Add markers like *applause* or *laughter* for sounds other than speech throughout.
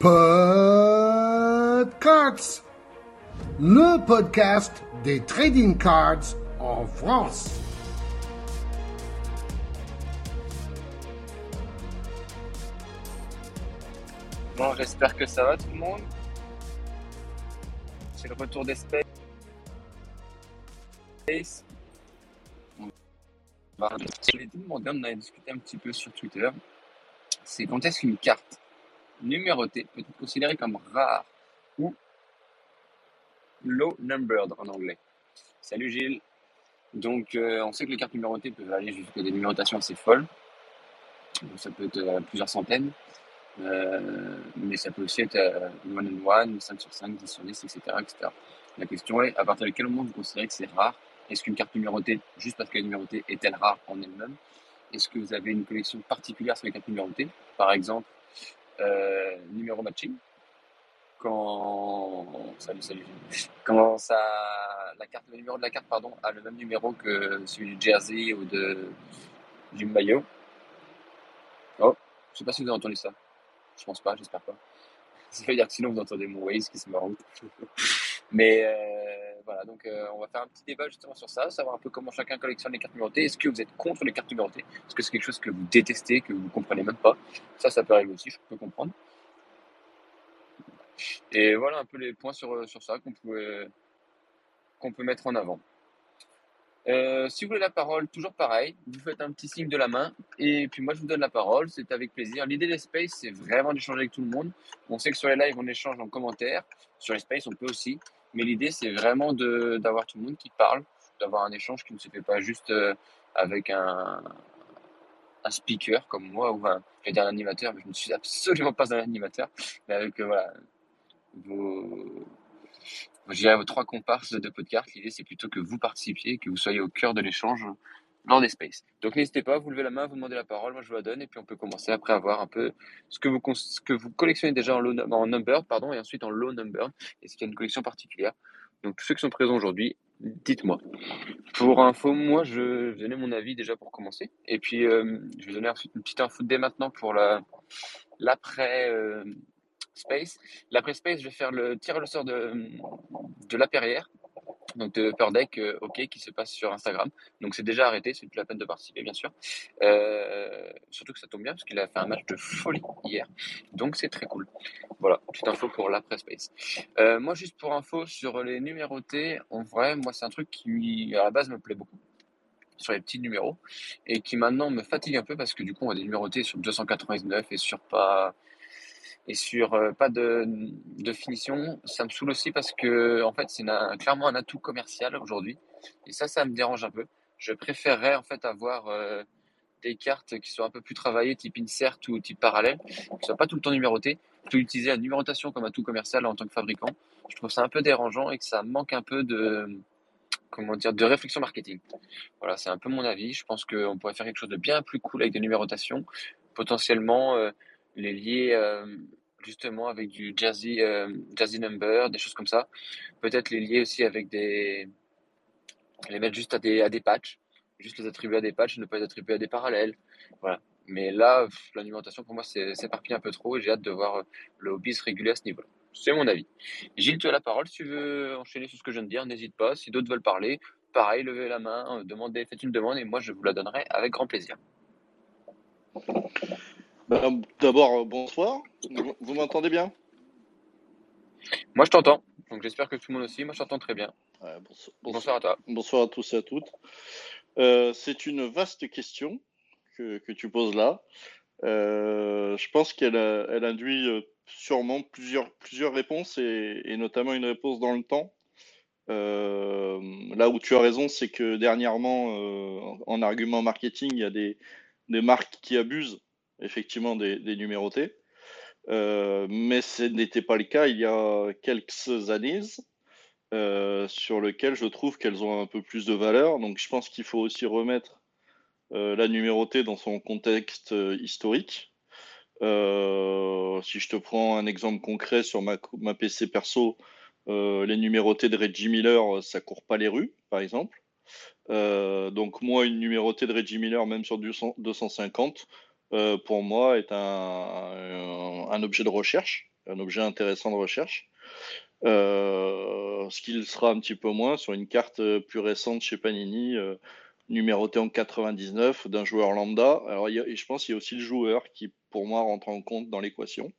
Podcards, le podcast des trading cards en France. Bon, j'espère que ça va tout le monde. C'est le retour des space. On va demander, on a discuté un petit peu sur Twitter. C'est quand est-ce qu'une carte numérotée peut être considérée comme rare ou low numbered en anglais. Salut Gilles. Donc, euh, on sait que les cartes numérotées peuvent aller jusqu'à des numérotations assez folles. Ça peut être euh, plusieurs centaines. Euh, mais ça peut aussi être 1 on 1, 5 sur 5, 10 sur 10, etc., etc. La question est, à partir de quel moment vous considérez que c'est rare? Est-ce qu'une carte numérotée, juste parce qu'elle est numérotée, est-elle rare en elle-même? Est-ce que vous avez une collection particulière sur les cartes numérotées? Par exemple, euh, numéro matching. Quand, salut, salut. Quand ça, la carte, le numéro de la carte, pardon, a le même numéro que celui du jersey ou de, du maillot. Oh, je sais pas si vous avez entendu ça. Je pense pas, j'espère pas. Ça veut dire que sinon vous entendez mon Waze qui se met en route. Mais euh, voilà, donc euh, on va faire un petit débat justement sur ça, savoir un peu comment chacun collectionne les cartes numérotées. Est-ce que vous êtes contre les cartes numérotées? Est-ce que c'est quelque chose que vous détestez, que vous ne comprenez même pas? Ça, ça peut arriver aussi, je peux comprendre. Et voilà un peu les points sur, sur ça qu'on peut, mettre en avant. Euh, si vous voulez la parole, toujours pareil, vous faites un petit signe de la main et puis moi je vous donne la parole, c'est avec plaisir. L'idée des spaces, c'est vraiment d'échanger avec tout le monde. On sait que sur les lives, on échange en commentaire, sur les on peut aussi, mais l'idée, c'est vraiment d'avoir tout le monde qui parle, d'avoir un échange qui ne se fait pas juste euh, avec un, un speaker comme moi ou un, dire un animateur, mais je ne suis absolument pas un animateur, mais avec euh, voilà, vos, je vos trois comparses de podcast. L'idée, c'est plutôt que vous participiez, que vous soyez au cœur de l'échange lors des spaces. Donc n'hésitez pas, vous levez la main, vous demandez la parole, moi je vous la donne, et puis on peut commencer après à voir un peu ce que vous, que vous collectionnez déjà en, low, number, pardon, et ensuite en low number, est-ce qu'il y a une collection particulière. Donc tous ceux qui sont présents aujourd'hui, dites-moi. Pour info, moi je vais donner mon avis déjà pour commencer, et puis euh, je vais donner ensuite une petite info dès maintenant pour la l'après euh, space. L'après space, je vais faire le tir le sort de, de la Perrière, donc de Upper Deck, euh, ok, qui se passe sur Instagram. Donc c'est déjà arrêté, c'est plus la peine de participer, bien sûr. Euh, surtout que ça tombe bien parce qu'il a fait un match de folie hier, donc c'est très cool. Voilà, petite info pour l'après space. Euh, moi, juste pour info sur les numérotés, en vrai, moi c'est un truc qui à la base me plaît beaucoup sur les petits numéros et qui maintenant me fatigue un peu parce que du coup on a des numérotés sur 299 et sur pas et sur euh, pas de, finition, ça me saoule aussi parce que en fait c'est clairement un atout commercial aujourd'hui et ça ça me dérange un peu. Je préférerais en fait avoir euh, des cartes qui soient un peu plus travaillées, type insert ou type parallèle, qui ne soient pas tout le temps numérotées, plutôt utiliser la numérotation comme atout commercial en tant que fabricant. Je trouve ça un peu dérangeant et que ça manque un peu de comment dire de réflexion marketing. Voilà, c'est un peu mon avis. Je pense qu'on pourrait faire quelque chose de bien plus cool avec des numérotations, potentiellement euh, les lier euh, justement avec du euh, jazzy number, des choses comme ça. Peut-être les lier aussi avec des, les mettre juste à des, à des patchs, juste les attribuer à des patchs, ne pas les attribuer à des parallèles. Voilà. Mais là, l'alimentation pour moi, éparpillé un peu trop et j'ai hâte de voir euh, le hobby se réguler à ce niveau-là. C'est mon avis. Gilles, tu as la parole. Si tu veux enchaîner sur ce que je viens de dire, n'hésite pas. Si d'autres veulent parler, pareil, levez la main, demandez, faites une demande et moi je vous la donnerai avec grand plaisir. Ben, D'abord, euh, bonsoir. Vous, m'entendez bien? Moi je t'entends, donc j'espère que tout le monde aussi. Moi je t'entends très bien. Ouais, Bonsoir à toi. Bonsoir à tous et à toutes. Euh, c'est une vaste question que, que tu poses là. Euh, je pense qu'elle elle induit sûrement plusieurs, plusieurs réponses et, et notamment une réponse dans le temps. Euh, là où tu as raison, c'est que dernièrement, euh, en en argument marketing, il y a des, des marques qui abusent effectivement des, des numérotés. Euh, mais ce n'était pas le cas il y a quelques années, euh, sur lequel je trouve qu'elles ont un peu plus de valeur. Donc je pense qu'il faut aussi remettre euh, la numérotée dans son contexte historique. Si je te prends un exemple concret sur ma, ma PC perso, les numérotés de Reggie Miller, ça court pas les rues, par exemple. Donc moi, une numérotée de Reggie Miller, même sur 200 250, euh, pour moi, est un, objet de recherche. un objet intéressant de recherche. Euh, ce qu'il sera un petit peu moins sur une carte plus récente chez Panini, numérotée en 99 d'un joueur lambda. Alors, je pense qu'il y a aussi le joueur qui, pour moi, rentre en compte dans l'équation.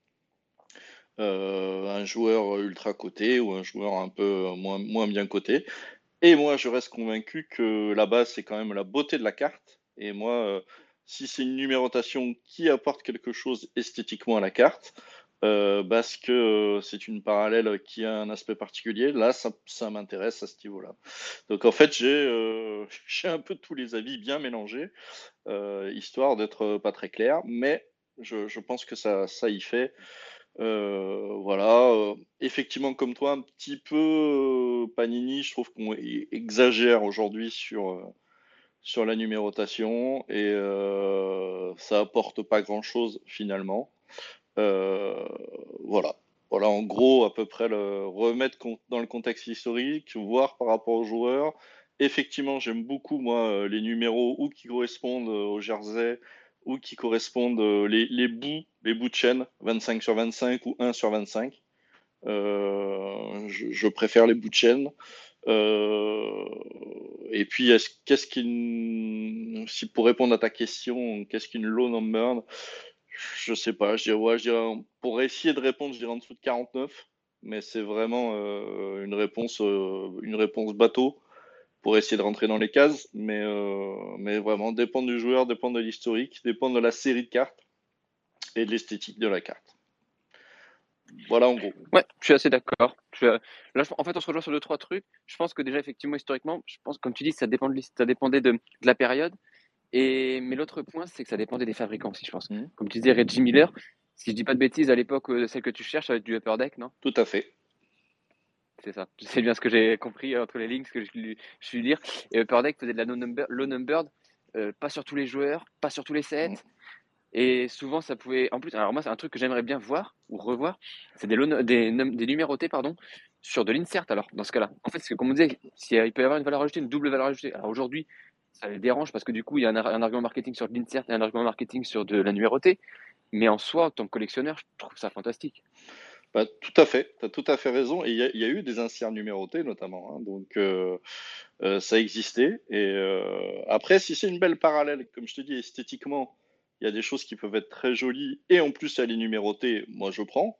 un joueur ultra coté ou un joueur un peu moins, moins bien coté. Et moi, je reste convaincu que la base, c'est quand même la beauté de la carte. Et moi, si c'est une numérotation qui apporte quelque chose esthétiquement à la carte, euh, parce que euh, c'est une parallèle qui a un aspect particulier, là, ça, m'intéresse à ce niveau-là. Donc en fait, j'ai euh, *laughs* un peu tous les avis bien mélangés, histoire d'être pas très clair, mais je, pense que ça, ça y fait. voilà, effectivement, comme toi, un petit peu Panini, je trouve qu'on exagère aujourd'hui sur sur la numérotation et euh, ça apporte pas grand chose finalement. Euh, voilà. Voilà, en gros, à peu près le remettre dans le contexte historique, voir par rapport aux joueurs. Effectivement, j'aime beaucoup, moi, euh, les numéros ou qui correspondent au jersey ou qui correspondent les, les bouts, les bouts de chaîne, 25 sur 25 ou 1 sur 25. je, je, préfère les bouts de chaîne. Euh, et puis, qu'est-ce qu'une, si pour répondre à ta question, qu'est-ce qu'une low number Je sais pas. Je dirais, pour essayer de répondre, je dirais en dessous de 49, mais c'est vraiment euh, une réponse, euh, une réponse bateau pour essayer de rentrer dans les cases. Mais, mais vraiment, dépend du joueur, dépend de l'historique, dépend de la série de cartes et de l'esthétique de la carte. Voilà en gros. Ouais, je suis assez d'accord. Là, en fait, on se rejoint sur deux, trois trucs. Je pense que déjà, effectivement, historiquement, je pense, comme tu dis, ça, dépend de, ça dépendait de, la période. Et, mais l'autre point, c'est que ça dépendait des fabricants aussi, je pense. Mmh. Comme tu disais, Reggie Miller, si je dis pas de bêtises, à l'époque, euh, celle que tu cherches, ça va être du Upper Deck, non? Tout à fait. C'est ça. C'est bien ce que j'ai compris entre les lignes, ce que je, je suis lire. Et Upper Deck faisait de la low, number, low numbered, euh, pas sur tous les joueurs, pas sur tous les sets. Mmh. Et souvent, ça pouvait. En plus, alors moi, c'est un truc que j'aimerais bien voir ou revoir. C'est des, des, des numérotés, pardon, sur de l'insert. Alors, dans ce cas-là, en fait, c'est comme on disait, il peut y avoir une valeur ajoutée, une double valeur ajoutée. Alors aujourd'hui, ça les dérange parce que du coup, il y a un, argument marketing sur de l'insert et un argument marketing sur de la numérotée. Mais en soi, en tant que collectionneur, je trouve ça fantastique. Bah, tout à fait, tu as tout à fait raison. Et il y, a eu des inserts numérotés notamment. Hein. donc euh, euh, ça existait. Et euh, après, si c'est une belle parallèle, comme je te dis, esthétiquement, il y a des choses qui peuvent être très jolies et en plus elle est numérotée, moi je prends.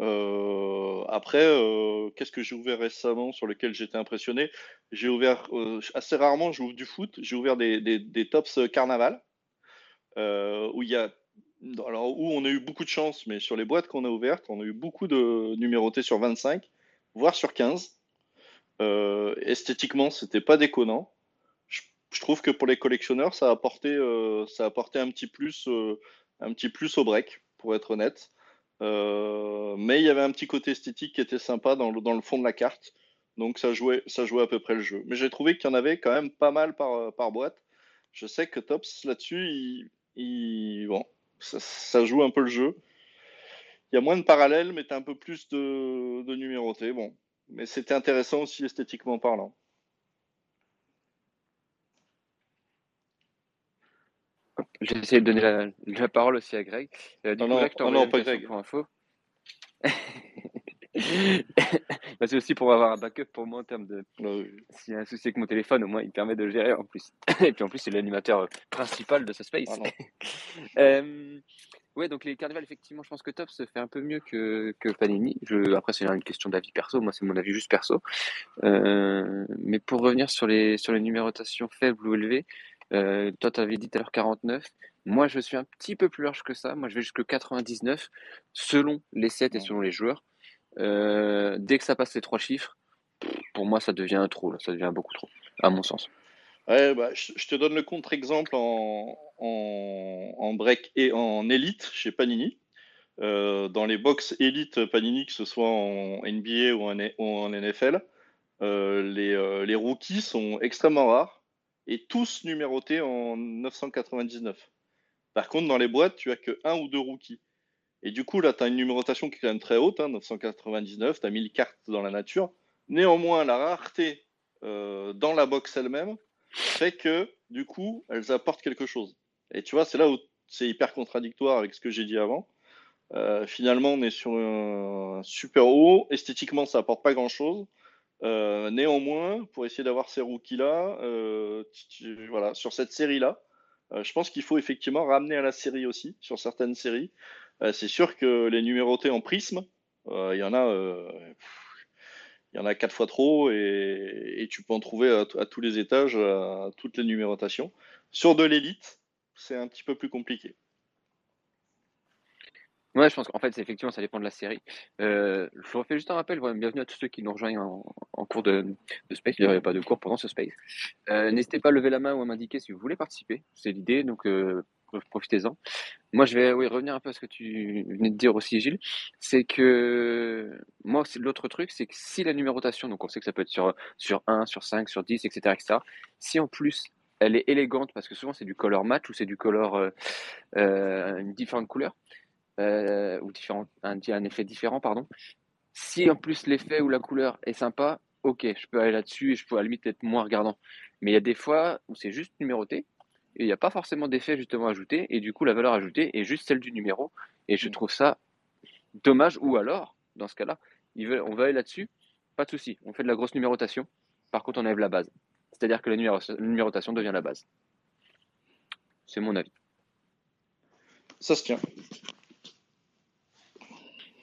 Euh, après, euh, qu'est-ce que j'ai ouvert récemment sur lequel j'étais impressionné? J'ai ouvert euh, assez rarement, j'ouvre du foot. J'ai ouvert des, des, tops carnaval où il y a alors où on a eu beaucoup de chance, mais sur les boîtes qu'on a ouvertes, on a eu beaucoup de numérotés sur 25, voire sur 15. esthétiquement, c'était pas déconnant je trouve que pour les collectionneurs, ça a apporté, euh, ça a apporté un petit plus, euh, un petit plus au break, pour être honnête. Euh, mais il y avait un petit côté esthétique qui était sympa dans le, fond de la carte. Donc ça jouait, ça jouait à peu près le jeu. Mais j'ai trouvé qu'il y en avait quand même pas mal par, boîte. Je sais que Tops là-dessus, bon, ça, joue un peu le jeu. Il y a moins de parallèles, mais tu as un peu plus de, de numéroté. Bon, mais c'était intéressant aussi esthétiquement parlant. J'ai essayé de donner la, parole aussi à Greg. Euh, non, non, non, pas Greg. Pour info. *laughs* bah, c'est aussi pour avoir un backup pour moi en termes de. S'il y a un souci avec mon téléphone, au moins il permet de le gérer en plus. *laughs* Et puis en plus, c'est l'animateur euh, principal de ce space. Ah, *laughs* euh, ouais, donc les carnivals, effectivement, je pense que Top se fait un peu mieux que, que Panini. Je, après, c'est une question d'avis perso. Moi, c'est mon avis juste perso. mais pour revenir sur les, sur les numérotations faibles ou élevées, euh, toi, tu avais dit tout à l'heure 49. Moi, je suis un petit peu plus large que ça. Moi, je vais jusqu'à 99, selon les sets et selon les joueurs. Euh, dès que ça passe les trois chiffres, pour moi, ça devient trop. Ça devient beaucoup trop, à mon sens. Ouais, bah, je, te donne le contre-exemple en, en, break et en élite chez Panini. Euh, dans les box élite Panini, que ce soit en NBA ou en, en NFL, les, les rookies sont extrêmement rares et tous numérotés en 999. Par contre, dans les boîtes, tu as que un ou deux rookies. Et du coup, là, tu as une numérotation qui est quand même très haute, 999, tu as 1000 cartes dans la nature. Néanmoins, la rareté euh, dans la box elle-même fait que, du coup, elles apportent quelque chose. Et tu vois, c'est là où c'est hyper contradictoire avec ce que j'ai dit avant. Euh, finalement, on est sur un super haut. Esthétiquement, ça apporte pas grand-chose. Euh, néanmoins, pour essayer d'avoir ces rookies-là, euh, voilà, sur cette série-là, je pense qu'il faut effectivement ramener à la série aussi, sur certaines séries. c'est sûr que les numérotés en prisme, il y en a, y en a quatre fois trop, et, tu peux en trouver à, à, tous les étages, à toutes les numérotations. Sur de l'élite, c'est un petit peu plus compliqué. Ouais, je pense qu'en fait, effectivement, ça dépend de la série. Euh, je refais juste un rappel. Bienvenue à tous ceux qui nous rejoignent en, cours de, Space. Il n'y avait pas de cours pendant ce Space. Euh, n'hésitez pas à lever la main ou à m'indiquer si vous voulez participer. C'est l'idée, donc euh, profitez-en. Moi, je vais revenir un peu à ce que tu venais de dire aussi, Gilles. C'est que moi, l'autre truc, c'est que si la numérotation, donc on sait que ça peut être sur, sur 1, sur 5, sur 10, etc., etc., si en plus elle est élégante, parce que souvent c'est du color match ou c'est du color une différente couleur, euh, ou différent, un, un, effet différent, pardon. Si en plus l'effet ou la couleur est sympa, ok, je peux aller là-dessus et je peux à la limite être moins regardant. Mais il y a des fois où c'est juste numéroté et il n'y a pas forcément d'effet justement ajouté et du coup la valeur ajoutée est juste celle du numéro et je trouve ça dommage ou alors dans ce cas-là, on va aller là-dessus, pas de souci, on fait de la grosse numérotation, par contre on enlève la base. C'est-à-dire que la numérotation devient la base. C'est mon avis. Ça se tient.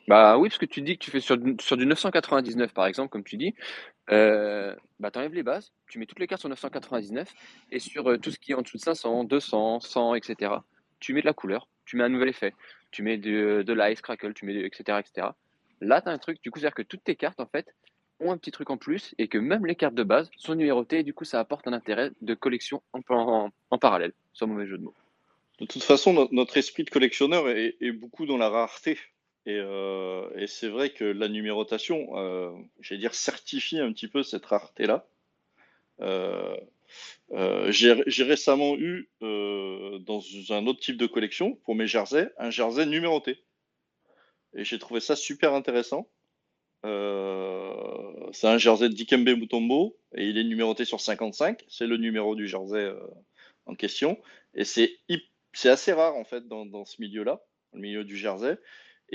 Bah oui, parce que tu dis que tu fais sur, sur du 999 par exemple, comme tu dis, euh, bah tu enlèves les bases, tu mets toutes les cartes sur 999 et sur euh, tout ce qui est en dessous de 500, 200, 100, etc. Tu mets de la couleur, tu mets un nouvel effet, tu mets de, de l'ice, crackle, tu mets etc. etc. Là, tu as un truc, du coup, c'est-à-dire que toutes tes cartes en fait ont un petit truc en plus et que même les cartes de base sont numérotées et du coup ça apporte un intérêt de collection en, en, parallèle, sans mauvais jeu de mots. De toute façon, notre esprit de collectionneur est beaucoup dans la rareté. Euh, et, c'est vrai que la numérotation, euh, j'allais dire, certifie un petit peu cette rareté-là. Euh, j'ai récemment eu, dans un autre type de collection, pour mes jerseys, un jersey numéroté. Et j'ai trouvé ça super intéressant. c'est un jersey de Dikembe Mutombo et il est numéroté sur 55. C'est le numéro du jersey en question. Et c'est assez rare en fait dans ce milieu-là, le milieu du jersey.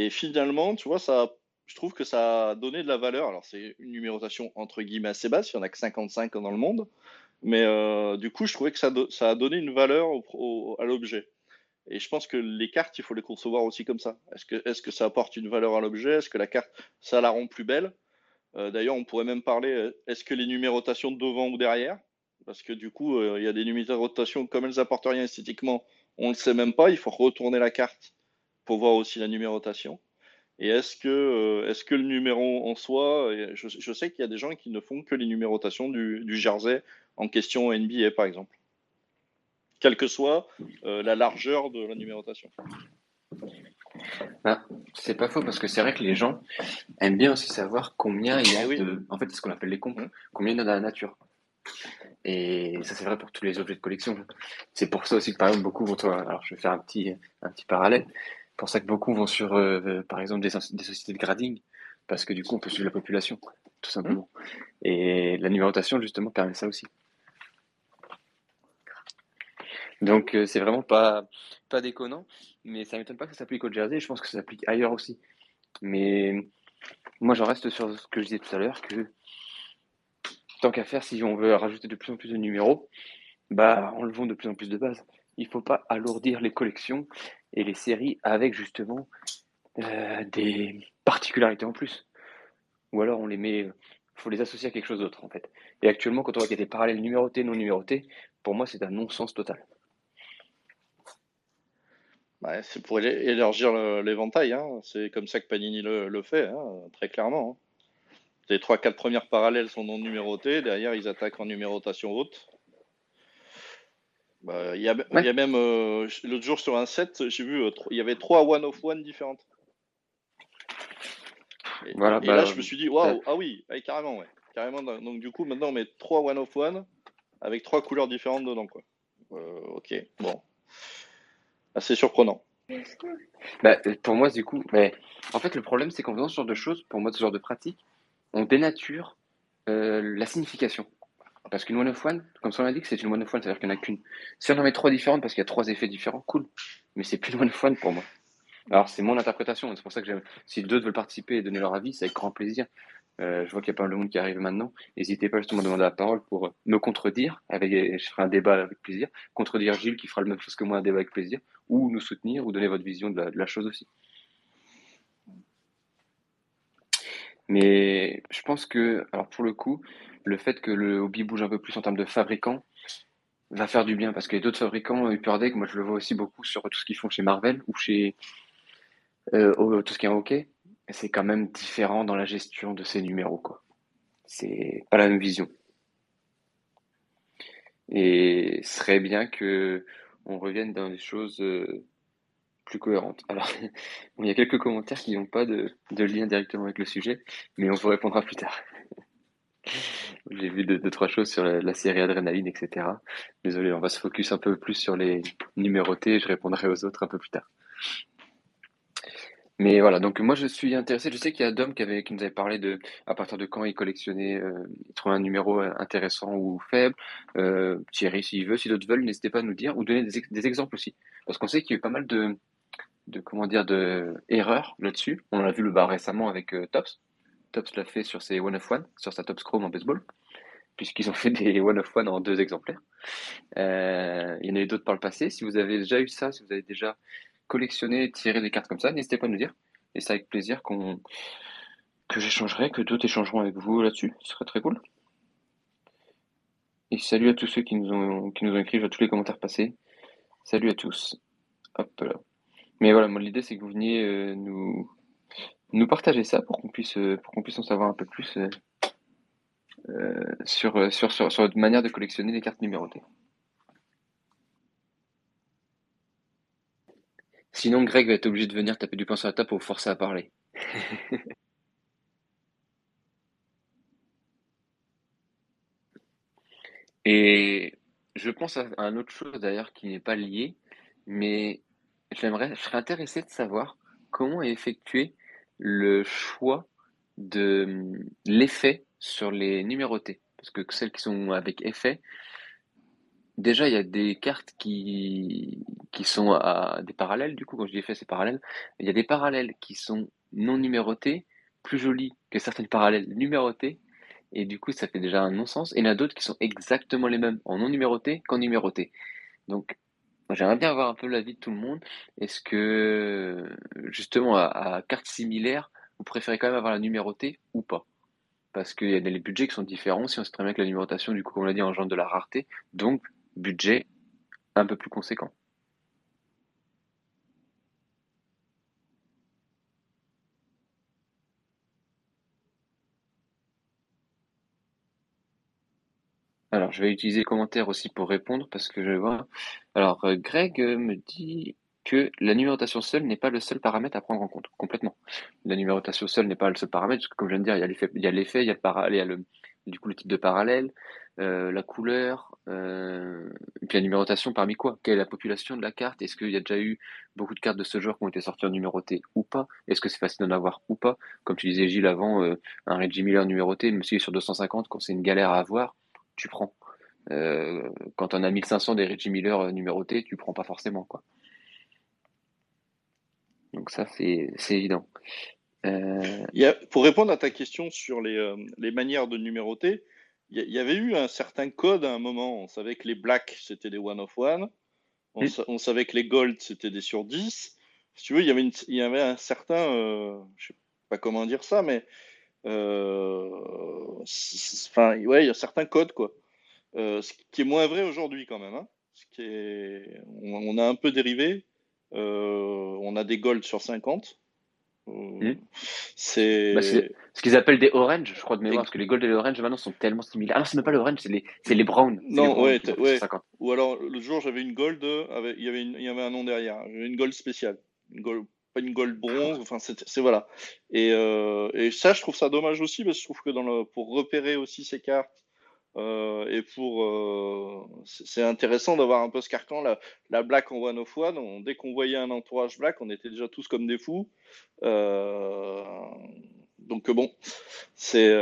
Et finalement, tu vois, ça, je trouve que ça a donné de la valeur. Alors, c'est une numérotation entre guillemets assez basse, il n'y en a que 55 dans le monde. Mais euh, du coup, je trouvais que ça, a donné une valeur à l'objet. Et je pense que les cartes, il faut les concevoir aussi comme ça. Est-ce que, est que ça apporte une valeur à l'objet? Est-ce que la carte, ça la rend plus belle? Euh, D'ailleurs, on pourrait même parler, euh, est-ce que les numérotations devant ou derrière? Parce que du coup, il y a des numérotations, comme elles apportent rien esthétiquement, on ne le sait même pas. Il faut retourner la carte pour voir aussi la numérotation. Et est-ce que, euh, est-ce que le numéro en soi, je, sais qu'il y a des gens qui ne font que les numérotations du, du jersey en question NBA par exemple, quelle que soit euh, la largeur de la numérotation. Ah, c'est pas faux parce que c'est vrai que les gens aiment bien aussi savoir combien il y a eh de, en fait, c'est ce qu'on appelle les comptes, mmh. combien il y a dans la nature. Et ça, c'est vrai pour tous les objets de collection. C'est pour ça aussi que, par exemple, beaucoup vont. Alors, je vais faire un petit, un petit parallèle pour ça que beaucoup vont sur, euh, euh, par exemple, des, sociétés de grading, parce que du coup, on peut suivre la population, tout simplement. Et la numérotation, justement, permet ça aussi. Donc, euh, c'est vraiment pas, pas déconnant, mais ça m'étonne pas que ça s'applique au jersey, je pense que ça s'applique ailleurs aussi. Mais moi, j'en reste sur ce que je disais tout à l'heure, que tant qu'à faire, si on veut rajouter de plus en plus de numéros, bah, enlevons de plus en plus de bases. Il ne faut pas alourdir les collections et les séries avec justement euh, des particularités en plus. Ou alors on les met, il faut les associer à quelque chose d'autre en fait. Et actuellement, quand on voit qu'il y a des parallèles numérotés, non numérotés, pour moi c'est un non-sens total. c'est pour élargir l'éventail, hein. c'est comme ça que Panini le, fait, hein, très clairement. Hein. Les 3-4 premières parallèles sont non numérotées, derrière ils attaquent en numérotation haute. Bah, il y, a, même euh, l'autre jour sur un set, j'ai vu, euh, il y avait trois one of one différentes. Et, voilà, bah, là, je me suis dit, waouh, ah oui, carrément, ouais. Carrément, donc du coup, maintenant, on met trois one of one avec trois couleurs différentes dedans, quoi. Euh, ok, bon. Assez surprenant. Bah, pour moi, du coup, mais en fait, le problème, c'est qu'en faisant ce genre de choses, pour moi, ce genre de pratique, on dénature la signification. Parce qu'une one of one, comme ça on dit que c'est une one of one, c'est-à-dire qu'il n'y en a qu'une. Si on en met trois différentes parce qu'il y a trois effets différents, cool. Mais c'est plus une one of one pour moi. Alors, c'est mon interprétation. C'est pour ça que j'aime. Si d'autres veulent participer et donner leur avis, c'est avec grand plaisir. Euh, je vois qu'il y a pas mal de monde qui arrive maintenant. N'hésitez pas justement à demander la parole pour me contredire. Avec, je ferai un débat avec plaisir. Contredire Gilles qui fera la même chose que moi, un débat avec plaisir. Ou nous soutenir ou donner votre vision de la, chose aussi. Mais je pense que, alors pour le coup, le fait que le hobby bouge un peu plus en termes de fabricants va faire du bien parce que d'autres fabricants, Upper Deck, moi je le vois aussi beaucoup sur tout ce qu'ils font chez Marvel ou chez euh, tout ce qui est en hockey c'est quand même différent dans la gestion de ces numéros, quoi. C'est pas la même vision. Et serait bien que on revienne dans des choses euh, plus cohérentes. Alors, *laughs* il y a quelques commentaires qui n'ont pas de, lien directement avec le sujet, mais on vous répondra plus tard. J'ai vu deux, trois choses sur la, série Adrénaline, etc. Désolé, on va se focus un peu plus sur les numérotés, je répondrai aux autres un peu plus tard. Mais voilà, donc moi je suis intéressé. Je sais qu'il y a Dom qui, qui nous avait parlé de à partir de quand il collectionnait, euh, il trouvait un numéro euh, intéressant ou faible. Euh, Thierry, s'il veut, si d'autres veulent, n'hésitez pas à nous dire ou donner des, exemples aussi. Parce qu'on sait qu'il y a eu pas mal de, de comment dire, de erreurs là-dessus. On a vu le bas récemment avec Tops. Tops l'a fait sur ses One of One, sur sa Tops Chrome en baseball, puisqu'ils ont fait des *laughs* One of One en deux exemplaires. Euh, il y en a eu d'autres par le passé. Si vous avez déjà eu ça, si vous avez déjà collectionner, tirer des cartes comme ça, n'hésitez pas à nous dire. Et c'est avec plaisir que j'échangerai, que d'autres échangeront avec vous là-dessus. Ce serait très cool. Et salut à tous ceux qui nous ont, écrit, à tous les commentaires passés. Salut à tous. Hop là. Mais voilà, moi l'idée c'est que vous veniez euh, nous, nous partager ça pour qu'on puisse, euh, pour qu'on puisse en savoir un peu plus euh, sur, sur, sur, sur votre manière de collectionner les cartes numérotées. Sinon, Greg va être obligé de venir taper du poing sur la table pour vous forcer à parler. *laughs* Et je pense à, une autre chose d'ailleurs qui n'est pas liée, mais j'aimerais, je serais intéressé de savoir comment est effectué le choix de l'effet sur les numérotés. Parce que celles qui sont avec effet, Déjà, il y a des cartes qui, qui sont à des parallèles, du coup, quand je dis effet, c'est parallèle. Il y a des parallèles qui sont non numérotés, plus jolies que certaines parallèles numérotées, et du coup, ça fait déjà un non-sens. Et il y en a d'autres qui sont exactement les mêmes en non numéroté qu'en numéroté. Donc, j'aimerais bien avoir un peu l'avis de tout le monde. Est-ce que, justement, à, cartes similaires, vous préférez quand même avoir la numérotée ou pas? Parce qu'il y a des budgets qui sont différents. Si on sait très bien que la numérotation, du coup, comme on l'a dit, engendre de la rareté. Donc, budget un peu plus conséquent. Alors, je vais utiliser les commentaires aussi pour répondre parce que je vois. Alors, euh, Greg me dit que la numérotation seule n'est pas le seul paramètre à prendre en compte, complètement. La numérotation seule n'est pas le seul paramètre, parce que comme je viens de dire, il y a l'effet, il y a le, du coup le type de parallèle, euh, la couleur, euh, et puis la numérotation parmi quoi? Quelle est la population de la carte? Est-ce qu'il y a déjà eu beaucoup de cartes de ce genre qui ont été sorties en numéroté ou pas? Est-ce que c'est facile d'en avoir ou pas? Comme tu disais Gilles avant, euh, un Reggie Miller numéroté, même si sur 250, quand c'est une galère à avoir, tu prends. quand on a 1500 des Reggie Miller numérotés, tu prends pas forcément quoi. Donc ça c'est évident. pour répondre à ta question sur les, les manières de numéroter, il y, avait eu un certain code à un moment. On savait que les blacks, c'était des one of one. On, savait que les gold, c'était des sur 10. Si tu veux, il y avait, il y avait un certain. Euh, je sais pas comment dire ça, mais. Euh, enfin, ouais, il y a certains codes, quoi. Euh, ce qui est moins vrai aujourd'hui, quand même. Hein. Ce qui est, on, a un peu dérivé. on a des gold sur 50. Hmm. Bah, c'est ce qu'ils appellent des orange, je crois de mémoire, parce que les gold et les orange maintenant sont tellement similaires. Ah non, c'est même pas l'orange, c'est les, c'est les brown. Non, ouais, ouais. Ou alors le jour j'avais une gold, avec, il, y avait il y avait un nom derrière, une gold spéciale, une gold, une gold bronze, enfin c'est voilà. Et, euh, et, ça, je trouve ça dommage aussi parce que je trouve que dans le, pour repérer aussi ces cartes euh, et pour, euh, c'est intéressant d'avoir un peu ce carcan, la, la black en one of one. dès qu'on voyait un entourage black, on était déjà tous comme des fous. Donc bon, c'est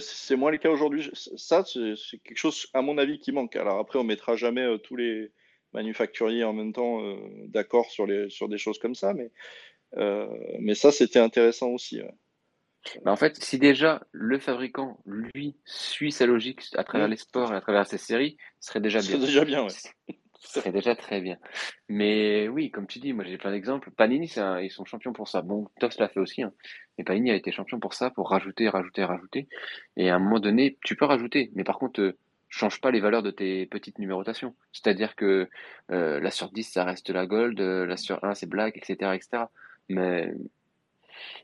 c'est moins le cas aujourd'hui. Ça, c'est quelque chose, à mon avis, qui manque. Alors après, on mettra jamais tous les manufacturiers en même temps d'accord sur, les, sur des choses comme ça, mais, mais ça, c'était intéressant aussi. Bah, en fait, si déjà le fabricant, lui, suit sa logique à travers mm. les sports et à travers ses séries, ce serait déjà bien. déjà bien, Ce serait déjà très bien. Mais oui, comme tu dis, moi j'ai plein d'exemples. Panini, ils sont champions pour ça. Bon, Tops l'a fait aussi. Hein. Mais Panini a été champion pour ça, pour rajouter, rajouter, rajouter. Et à un moment donné, tu peux rajouter. Mais par contre, euh, change pas les valeurs de tes petites numérotations. C'est-à-dire que euh, la sur 10, ça reste la gold, euh, la sur 1, c'est black, etc., etc. Mais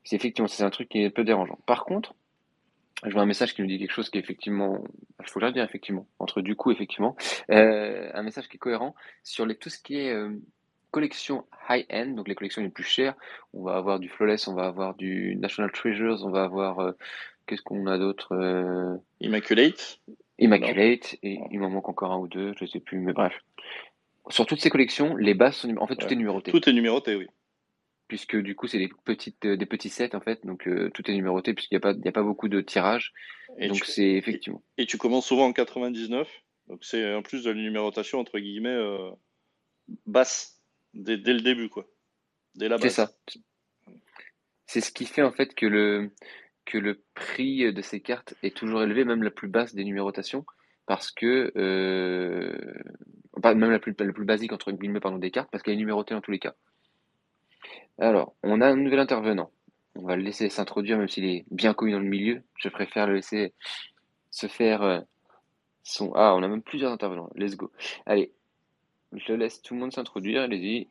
c'est effectivement, c'est un truc qui est un peu dérangeant. Par contre, je vois un message qui nous dit quelque chose qui est effectivement, il faut le dire effectivement, entre du coup effectivement, euh, un message qui est cohérent sur les, tout ce qui est collection high-end, donc les collections les plus chères. On va avoir du Flawless, on va avoir du National Treasures, on va avoir, qu'est-ce qu'on a d'autre Immaculate. Immaculate, et il m'en manque encore un ou deux, je sais plus, mais bref. Sur toutes ces collections, les bases sont, en fait, tout est numéroté. Tout est numéroté, oui. Puisque du coup c'est des petites euh, des petits sets en fait donc euh, tout est numéroté puisqu'il n'y a pas il y a pas beaucoup de tirages. Et donc c'est effectivement. et, tu commences souvent en 99 donc c'est en plus de la numérotation entre guillemets euh, basse dès, le début quoi. Dès la base. c'est ça. C'est ce qui fait en fait que le que le prix de ces cartes est toujours élevé même la plus basse des numérotations parce que même la plus, la plus basique entre guillemets pardon des cartes parce qu'elle est numérotée en tous les cas alors, on a un nouvel intervenant. On va le laisser s'introduire, même s'il est bien connu dans le milieu. Je préfère le laisser se faire euh, son. Ah, on a même plusieurs intervenants. Let's go. Allez, je laisse tout le monde s'introduire. Allez-y.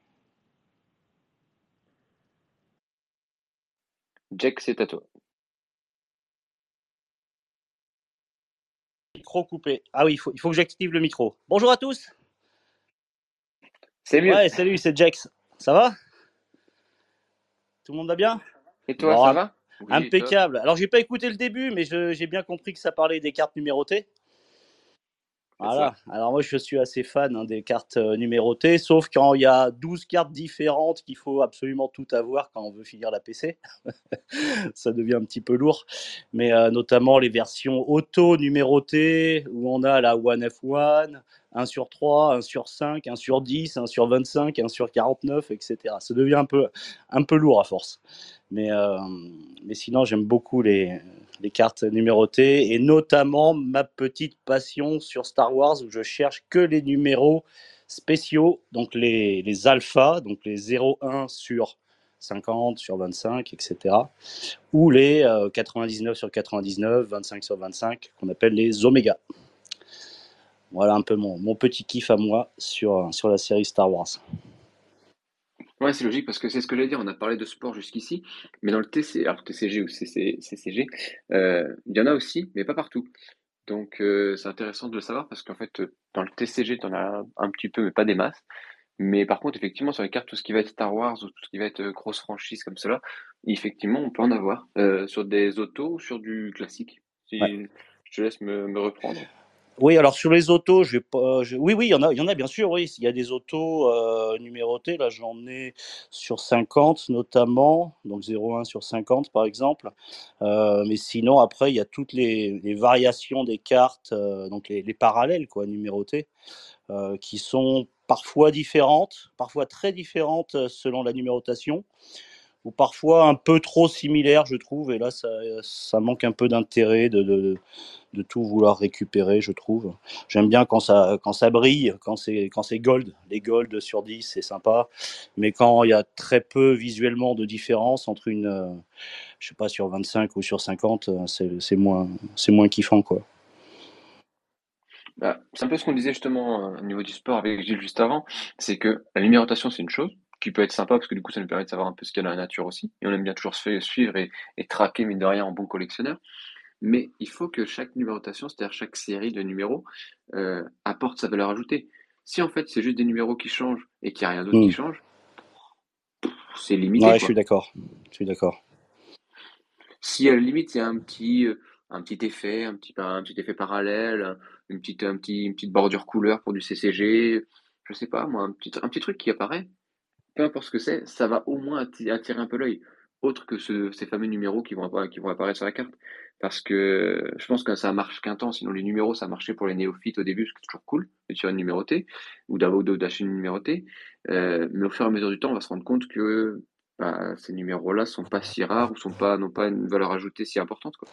Jack, c'est à toi. Micro coupé. Ah oui, il faut, il faut que j'active le micro. Bonjour à tous. C'est mieux. Ouais, salut, c'est Jax. Ça va? Tout le monde va bien? Et toi, ça va? Impeccable. Alors, j'ai pas écouté le début, mais j'ai bien compris que ça parlait des cartes numérotées. Voilà. Alors moi, je suis assez fan hein, des cartes euh, numérotées, sauf quand il y a 12 cartes différentes qu'il faut absolument tout avoir quand on veut finir la PC. *laughs* ça devient un petit peu lourd. Mais euh, notamment les versions auto-numérotées, où on a la 1F1, 1 sur 3, 1 sur 5, 1 sur 10, 1 sur 25, 1 sur 49, etc. Ça devient un peu, un peu lourd à force. Mais, euh, mais sinon, j'aime beaucoup les, les cartes numérotées et notamment ma petite passion sur Star Wars où je cherche que les numéros spéciaux, donc les, alphas, donc les 0,1 sur 50 sur 25, etc. Ou les 99 euh, sur 99, 25 sur 25, qu'on appelle les oméga. Voilà un peu mon, petit kiff à moi sur la série Star Wars. Ouais, c'est logique parce que c'est ce que j'allais dire. On a parlé de sport jusqu'ici, mais dans le TC, alors TCG ou CCG, euh, il y en a aussi, mais pas partout. Donc euh, c'est intéressant de le savoir parce qu'en fait, dans le TCG, tu en as un petit peu, mais pas des masses. Mais par contre, effectivement, sur les cartes, tout ce qui va être Star Wars ou tout ce qui va être euh, grosse franchise comme cela, effectivement, on peut en avoir sur des autos ou sur du classique. Si je te laisse me, me reprendre. Oui, alors sur les autos, je vais pas. Oui, oui, il y en a, il y en a bien sûr. Oui, il y a des autos euh, numérotées. Là, j'en ai sur 50 notamment, donc 0,1 sur 50 par exemple. Euh, mais sinon, après, il y a toutes les, variations des cartes, euh, donc les, les, parallèles quoi, numérotées, qui sont parfois différentes, parfois très différentes selon la numérotation ou parfois un peu trop similaires, je trouve. Et là, ça, manque un peu d'intérêt de, tout vouloir récupérer, je trouve. J'aime bien quand ça, brille, quand c'est, gold. Les gold sur 10, c'est sympa. Mais quand il y a très peu visuellement de différence entre une, euh, je sais pas, sur 25 ou sur 50, euh, c'est, moins, moins kiffant, quoi. Bah, c'est un peu ce qu'on disait justement euh, au niveau du sport avec Gilles juste avant, c'est que la numérotation c'est une chose, qui peut être sympa parce que du coup ça nous permet de savoir un peu ce qu'il y a dans la nature aussi. Et on aime bien toujours se suivre et, traquer, mine de rien, en bon collectionneur. Mais il faut que chaque numérotation, c'est-à-dire chaque série de numéros, euh, apporte sa valeur ajoutée. Si en fait c'est juste des numéros qui changent et qu'il n'y a rien d'autre qui hmm. change, c'est limité. Ouais, je suis d'accord. Je suis d'accord. Si à la limite il y a un petit, euh, un petit effet, un petit, un petit effet parallèle, une petite, un petit, une petite bordure couleur pour du CCG, je sais pas moi, un petit, un petit truc qui apparaît, peu importe ce que c'est, ça va au moins attirer un peu l'œil, autre que ces fameux numéros qui vont, qui apparaître sur la carte. parce que je pense que ça marche qu'un temps, sinon les numéros, ça marchait pour les néophytes au début, parce que c'est toujours cool de tirer une numérotée, ou d'acheter une numérotée. Euh, mais au fur et à mesure du temps, on va se rendre compte que bah, ces numéros-là sont pas si rares ou sont pas, n'ont pas une valeur ajoutée si importante. Quoi.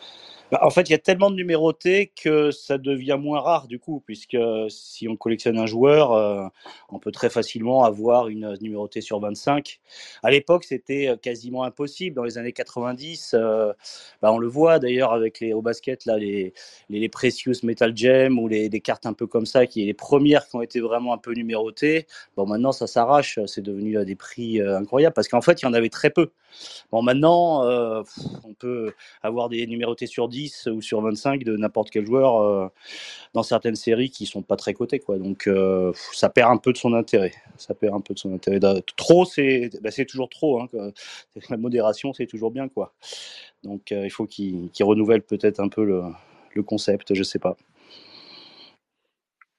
Bah, en fait, il y a tellement de numérotés que ça devient moins rare du coup, puisque si on collectionne un joueur, euh, on peut très facilement avoir une numérotée sur 25. À l'époque, c'était euh, quasiment impossible. Dans les années 90, euh, bah, on le voit d'ailleurs avec les au basket là, les, les, Precious Metal Gem ou les, des cartes un peu comme ça, qui est les premières qui ont été vraiment un peu numérotées. Bon, maintenant, ça s'arrache. C'est devenu à des prix incroyables parce qu'en fait, il y en avait très peu. Bon, maintenant, on peut avoir des numérotés sur 10 ou sur 25 de n'importe quel joueur euh, dans certaines séries qui sont pas très cotées. Quoi. Donc euh, ça perd un peu de son intérêt. Ça perd un peu de son intérêt. Trop, c'est bah, toujours trop. Hein, *laughs* La modération, c'est toujours bien. quoi. Donc euh, il faut qu'il renouvelle peut-être un peu le, concept, je sais pas.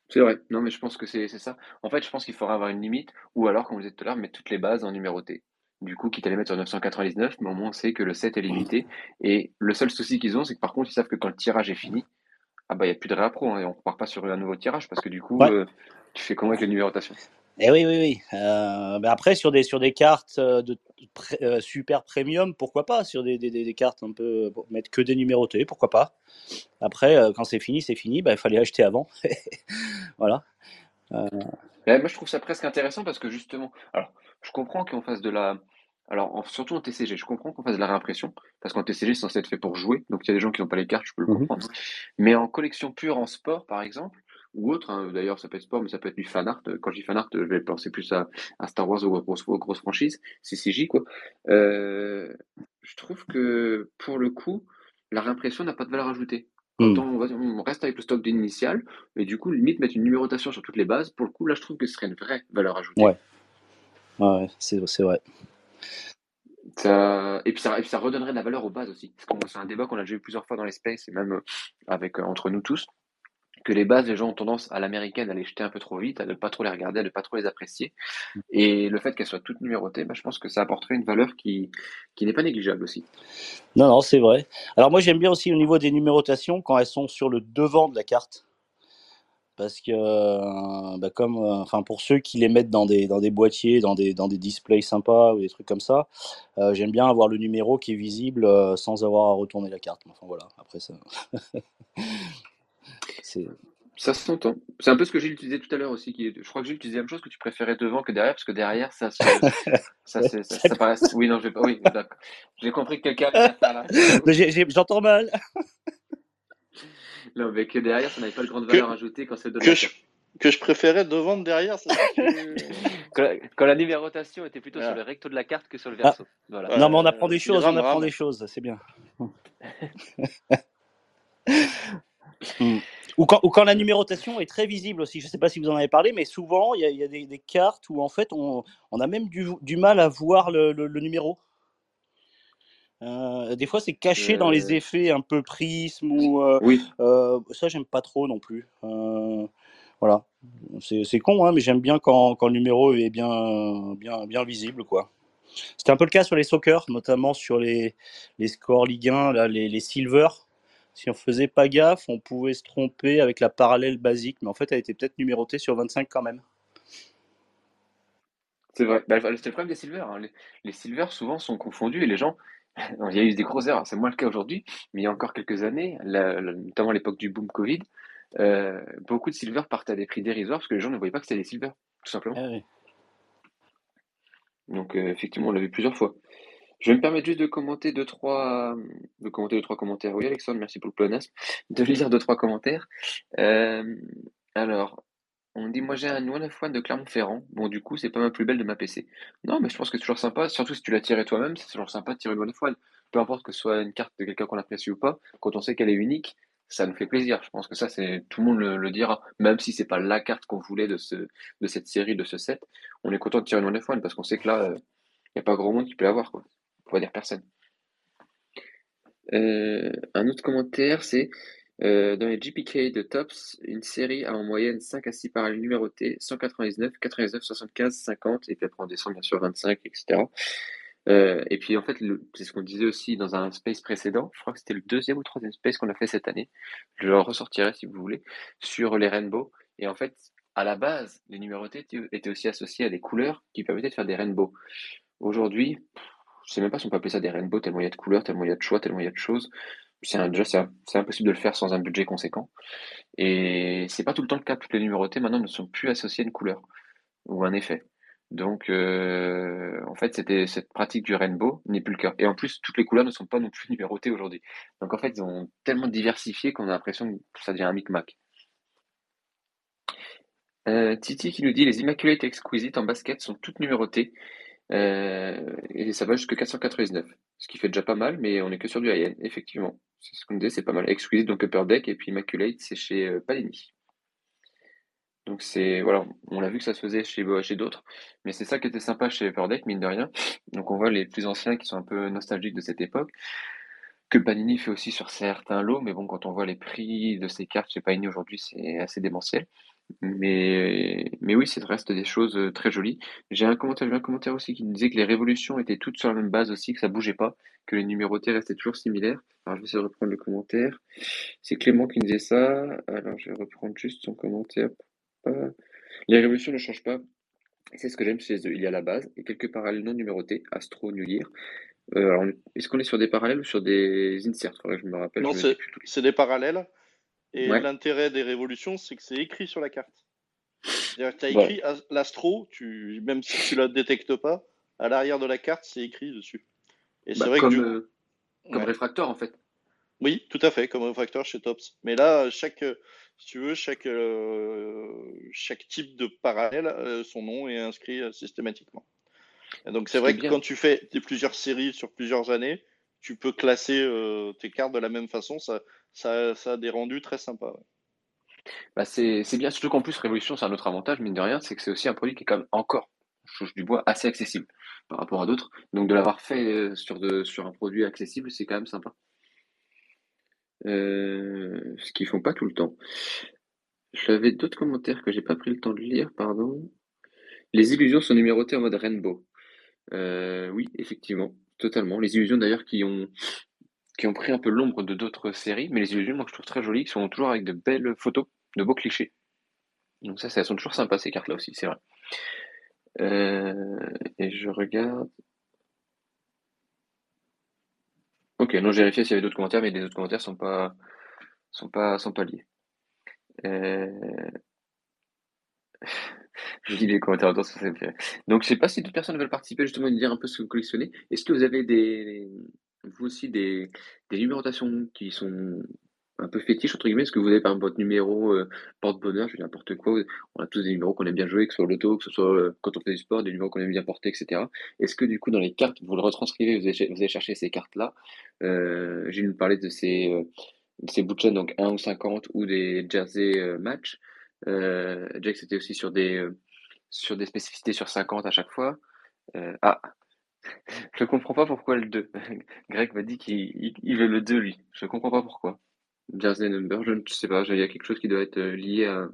C'est vrai. Non, mais je pense que c'est ça. En fait, je pense qu'il faudra avoir une limite, ou alors, comme vous disait tout à l'heure, mettre toutes les bases en numéroté du coup, quitte à les mettre sur 999, mais au moins on sait que le set est limité. Et le seul souci qu'ils ont, c'est que par contre, ils savent que quand le tirage est fini, ah bah il n'y a plus de réappro, hein, et on repart pas sur un nouveau tirage, parce que du coup, euh, tu fais comment avec les numérotations Eh oui, oui, oui. Euh, après, sur des, sur des cartes euh, de super premium, pourquoi pas? Sur des, des, des, cartes un peu, mettre que des numérotés, pourquoi pas? Après, quand c'est fini, c'est fini, bah, il fallait acheter avant. *laughs* voilà. moi, je trouve ça presque intéressant parce que justement, alors, je comprends qu'on fasse de la, alors, surtout en TCG, je comprends qu'on fasse de la réimpression, parce qu'en TCG, c'est censé être fait pour jouer, donc il y a des gens qui n'ont pas les cartes, je peux le mmh comprendre. Mais en collection pure en sport, par exemple, ou autre, hein, d'ailleurs, ça peut être sport, mais ça peut être du fan art. Quand je dis fan art, je vais penser plus à, Star Wars ou aux grosses, grosses franchises, CCJ, quoi. Euh, je trouve que, pour le coup, la réimpression n'a pas de valeur ajoutée. Mmh. on, reste avec le stock d'initial, et du coup, limite mettre une numérotation sur toutes les bases, pour le coup, là, je trouve que ce serait une vraie valeur ajoutée. Ouais, ouais c'est vrai. Et, puis ça, ça redonnerait de la valeur aux bases aussi. C'est un débat qu'on a déjà eu plusieurs fois dans l'espace et même euh, avec, euh, entre nous tous, que les bases, les gens ont tendance à l'américaine à les jeter un peu trop vite, à ne pas trop les regarder, à ne pas trop les apprécier. Et le fait qu'elles soient toutes numérotées, bah, je pense que ça apporterait une valeur qui, qui n'est pas négligeable aussi. Non, non, c'est vrai. Alors moi j'aime bien aussi au niveau des numérotations quand elles sont sur le devant de la carte parce que euh, bah, comme euh, enfin pour ceux qui les mettent dans des dans des boîtiers dans des dans des displays sympas ou des trucs comme ça euh, j'aime bien avoir le numéro qui est visible sans avoir à retourner la carte enfin voilà après ça *laughs* c'est ça s'entend. C'est un peu ce que j'ai utilisé tout à l'heure aussi. Qui Je crois que j'ai utilisé la même chose que tu préférais devant que derrière, parce que derrière, ça, *laughs* ça, ça, ça, ça paraît. Oui, non, je vais pas. Oui, d'accord. J'ai compris que quelqu'un. *laughs* J'entends mal. Non, mais que derrière, ça n'avait pas de grande valeur ajoutée quand c'est de que je, que je préférais devant derrière, *laughs* quand, la numérotation était plutôt sur le recto de la carte que sur le verso. Voilà. non, mais on apprend des choses, on apprend des choses, c'est bien. Hmm. *laughs* Ou quand, ou quand, la numérotation est très visible aussi. Je ne sais pas si vous en avez parlé, mais souvent, il y a, des, cartes où en fait, on, on a même du, du, mal à voir le, le numéro. Euh, des fois, c'est caché dans les euh. effets un peu prisme ou. Euh, oui. ça, j'aime pas trop non plus. voilà. C'est con, hein, mais j'aime bien quand, quand, le numéro est bien, bien, bien visible, quoi. C'était un peu le cas sur les soccer, notamment sur les, les scores Ligue 1, là, les, les silver. Si on faisait pas gaffe, on pouvait se tromper avec la parallèle basique, mais en fait, elle était peut-être numérotée sur 25 quand même. C'est vrai. Bah, c'est le problème des silver. Hein. Les, les silver souvent sont confondus et les gens il y a eu des grosses erreurs, c'est moins le cas aujourd'hui, mais il y a encore quelques années, notamment à l'époque du boom Covid, euh, beaucoup de silver partaient à des prix dérisoires parce que les gens ne voyaient pas que c'était des silver, tout simplement. Ah Donc euh, effectivement, on l'a vu plusieurs fois. Je vais me permettre juste de commenter deux, trois, de commenter deux, trois commentaires. Oui, Alexandre, merci pour le pléonasme. De lire deux, trois commentaires. Euh, alors, on dit, moi j'ai un One de Clermont-Ferrand. Bon, du coup, c'est pas ma plus belle de ma PC. Non, mais je pense que c'est toujours sympa, surtout si tu l'as tiré toi-même, c'est toujours sympa de tirer une One of One. Peu importe que ce soit une carte de quelqu'un qu'on apprécie ou pas, quand on sait qu'elle est unique, ça nous fait plaisir. Je pense que ça, c'est tout le monde le, dira, même si c'est pas la carte qu'on voulait de, ce, de cette série, de ce set. On est content de tirer une One of One parce qu'on sait que là, il euh, n'y a pas grand monde qui peut l'avoir, quoi. Pour pas dire personne. Euh, un autre commentaire, c'est dans les GPK de Tops, une série a en moyenne 5 à 6 parallèles numérotés, 199, 99, 75, 50, et puis après on descend bien sûr 25, etc. Euh, et puis en fait, c'est ce qu'on disait aussi dans un space précédent, je crois que c'était le deuxième ou troisième space qu'on a fait cette année, je le ressortirai si vous voulez, sur les rainbows. Et en fait, à la base, les numérotés étaient aussi associés à des couleurs qui permettaient de faire des rainbows. Aujourd'hui, je sais même pas si on peut appeler ça des rainbows, tellement il y a de couleurs, tellement il y a de choix, tellement il y a de choses. C'est déjà c'est impossible de le faire sans un budget conséquent. Et c'est pas tout le temps le cas. Toutes les numérotés maintenant ne sont plus associées à une couleur ou un effet. Donc, euh, en fait, c'était cette pratique du rainbow n'est plus le cas. Et en plus, toutes les couleurs ne sont pas non plus *laughs* numérotées aujourd'hui. Donc, en fait, ils ont tellement diversifié qu'on a l'impression que ça devient un micmac. Euh, Titi qui nous dit les Immaculate Exquisite en basket sont toutes numérotées euh, et ça va jusqu'à 499, ce qui fait déjà pas mal, mais on est que sur du high effectivement. C'est ce qu'on disait, c'est pas mal. Exquisite, donc Upper Deck, et puis Immaculate, c'est chez euh, Panini. Donc c'est voilà, on a vu que ça se faisait chez, chez d'autres, mais c'est ça qui était sympa chez Upper Deck, mine de rien. Donc on voit les plus anciens qui sont un peu nostalgiques de cette époque, que Panini fait aussi sur certains lots, mais bon, quand on voit les prix de ces cartes chez Panini aujourd'hui, c'est assez démentiel. Mais, mais oui, c'est reste des choses euh, très jolies. J'ai un commentaire, un commentaire aussi qui disait que les révolutions étaient toutes sur la même base aussi, que ça bougeait pas, que les numérotés restaient toujours similaires. Alors je vais essayer de reprendre le commentaire. C'est Clément qui disait ça. Alors je vais reprendre juste son commentaire. Les révolutions ne changent pas. C'est ce que j'aime chez eux. Il y a la base et quelques parallèles non numérotés, Astro, New Year. Euh, est-ce qu'on est sur des parallèles ou sur des inserts? Je me rappelle. Non, c'est des parallèles. Et l'intérêt des révolutions, c'est que c'est écrit sur la carte. Tu as écrit l'astro, tu, même si tu la détectes pas, à l'arrière de la carte, c'est écrit dessus. Et c'est bah, vrai comme, que euh, comme réfracteur, en fait. Oui, tout à fait, comme réfracteur chez Tops. Mais là, chaque, si tu veux, chaque, euh, chaque type de parallèle, euh, son nom est inscrit systématiquement. donc c'est vrai que quand tu fais des, plusieurs séries sur plusieurs années, tu peux classer tes cartes de la même façon. Ça, ça, a des rendus très sympas. Bah c'est bien, surtout qu'en plus, Révolution, c'est un autre avantage, mine de rien, c'est que c'est aussi un produit qui est quand même encore, je du bois, assez accessible par rapport à d'autres. Donc de l'avoir fait euh, sur, de, sur un produit accessible, c'est quand même sympa. Euh, ce qu'ils font pas tout le temps. J'avais d'autres commentaires que j'ai pas pris le temps de lire, pardon. Les illusions sont numérotées en mode rainbow. Euh, oui, effectivement, totalement. Les illusions d'ailleurs qui ont qui ont pris un peu l'ombre de d'autres séries, mais les illusions, moi, je trouve très jolies, qui sont toujours avec de belles photos, de beaux clichés. Donc ça, elles sont toujours sympas, ces cartes-là aussi, c'est vrai. Euh, et je regarde... Ok, non, j'ai vérifié s'il y avait d'autres commentaires, mais les autres commentaires sont pas, sont pas, sont pas liés. Euh... *laughs* Je dis les commentaires ça, ça me fait. Donc, je sais pas si d'autres personnes veulent participer justement et dire un peu ce que vous collectionnez. Est-ce que vous avez des, vous aussi des, des numérotations qui sont un peu fétiches, entre guillemets, est-ce que vous avez par exemple votre numéro euh, porte-bonheur, je dis n'importe quoi, on a tous des numéros qu'on aime bien jouer, que ce soit l'auto, que ce soit euh, quand on fait du sport, des numéros qu'on aime bien porter, etc. Est-ce que du coup dans les cartes, vous le retranscrivez, vous allez, chercher ces cartes-là? Euh, J'ai nous parler de ces, euh, ces bouts de donc 1 ou 50 ou des jersey match. Jack, c'était aussi sur des, sur des spécificités sur 50 à chaque fois. ah, *laughs* je comprends pas pourquoi le 2. *laughs* Greg m'a dit qu'il veut le 2, lui. Je comprends pas pourquoi. Jersey Number, je ne sais pas. Il y a quelque chose qui doit être euh, lié à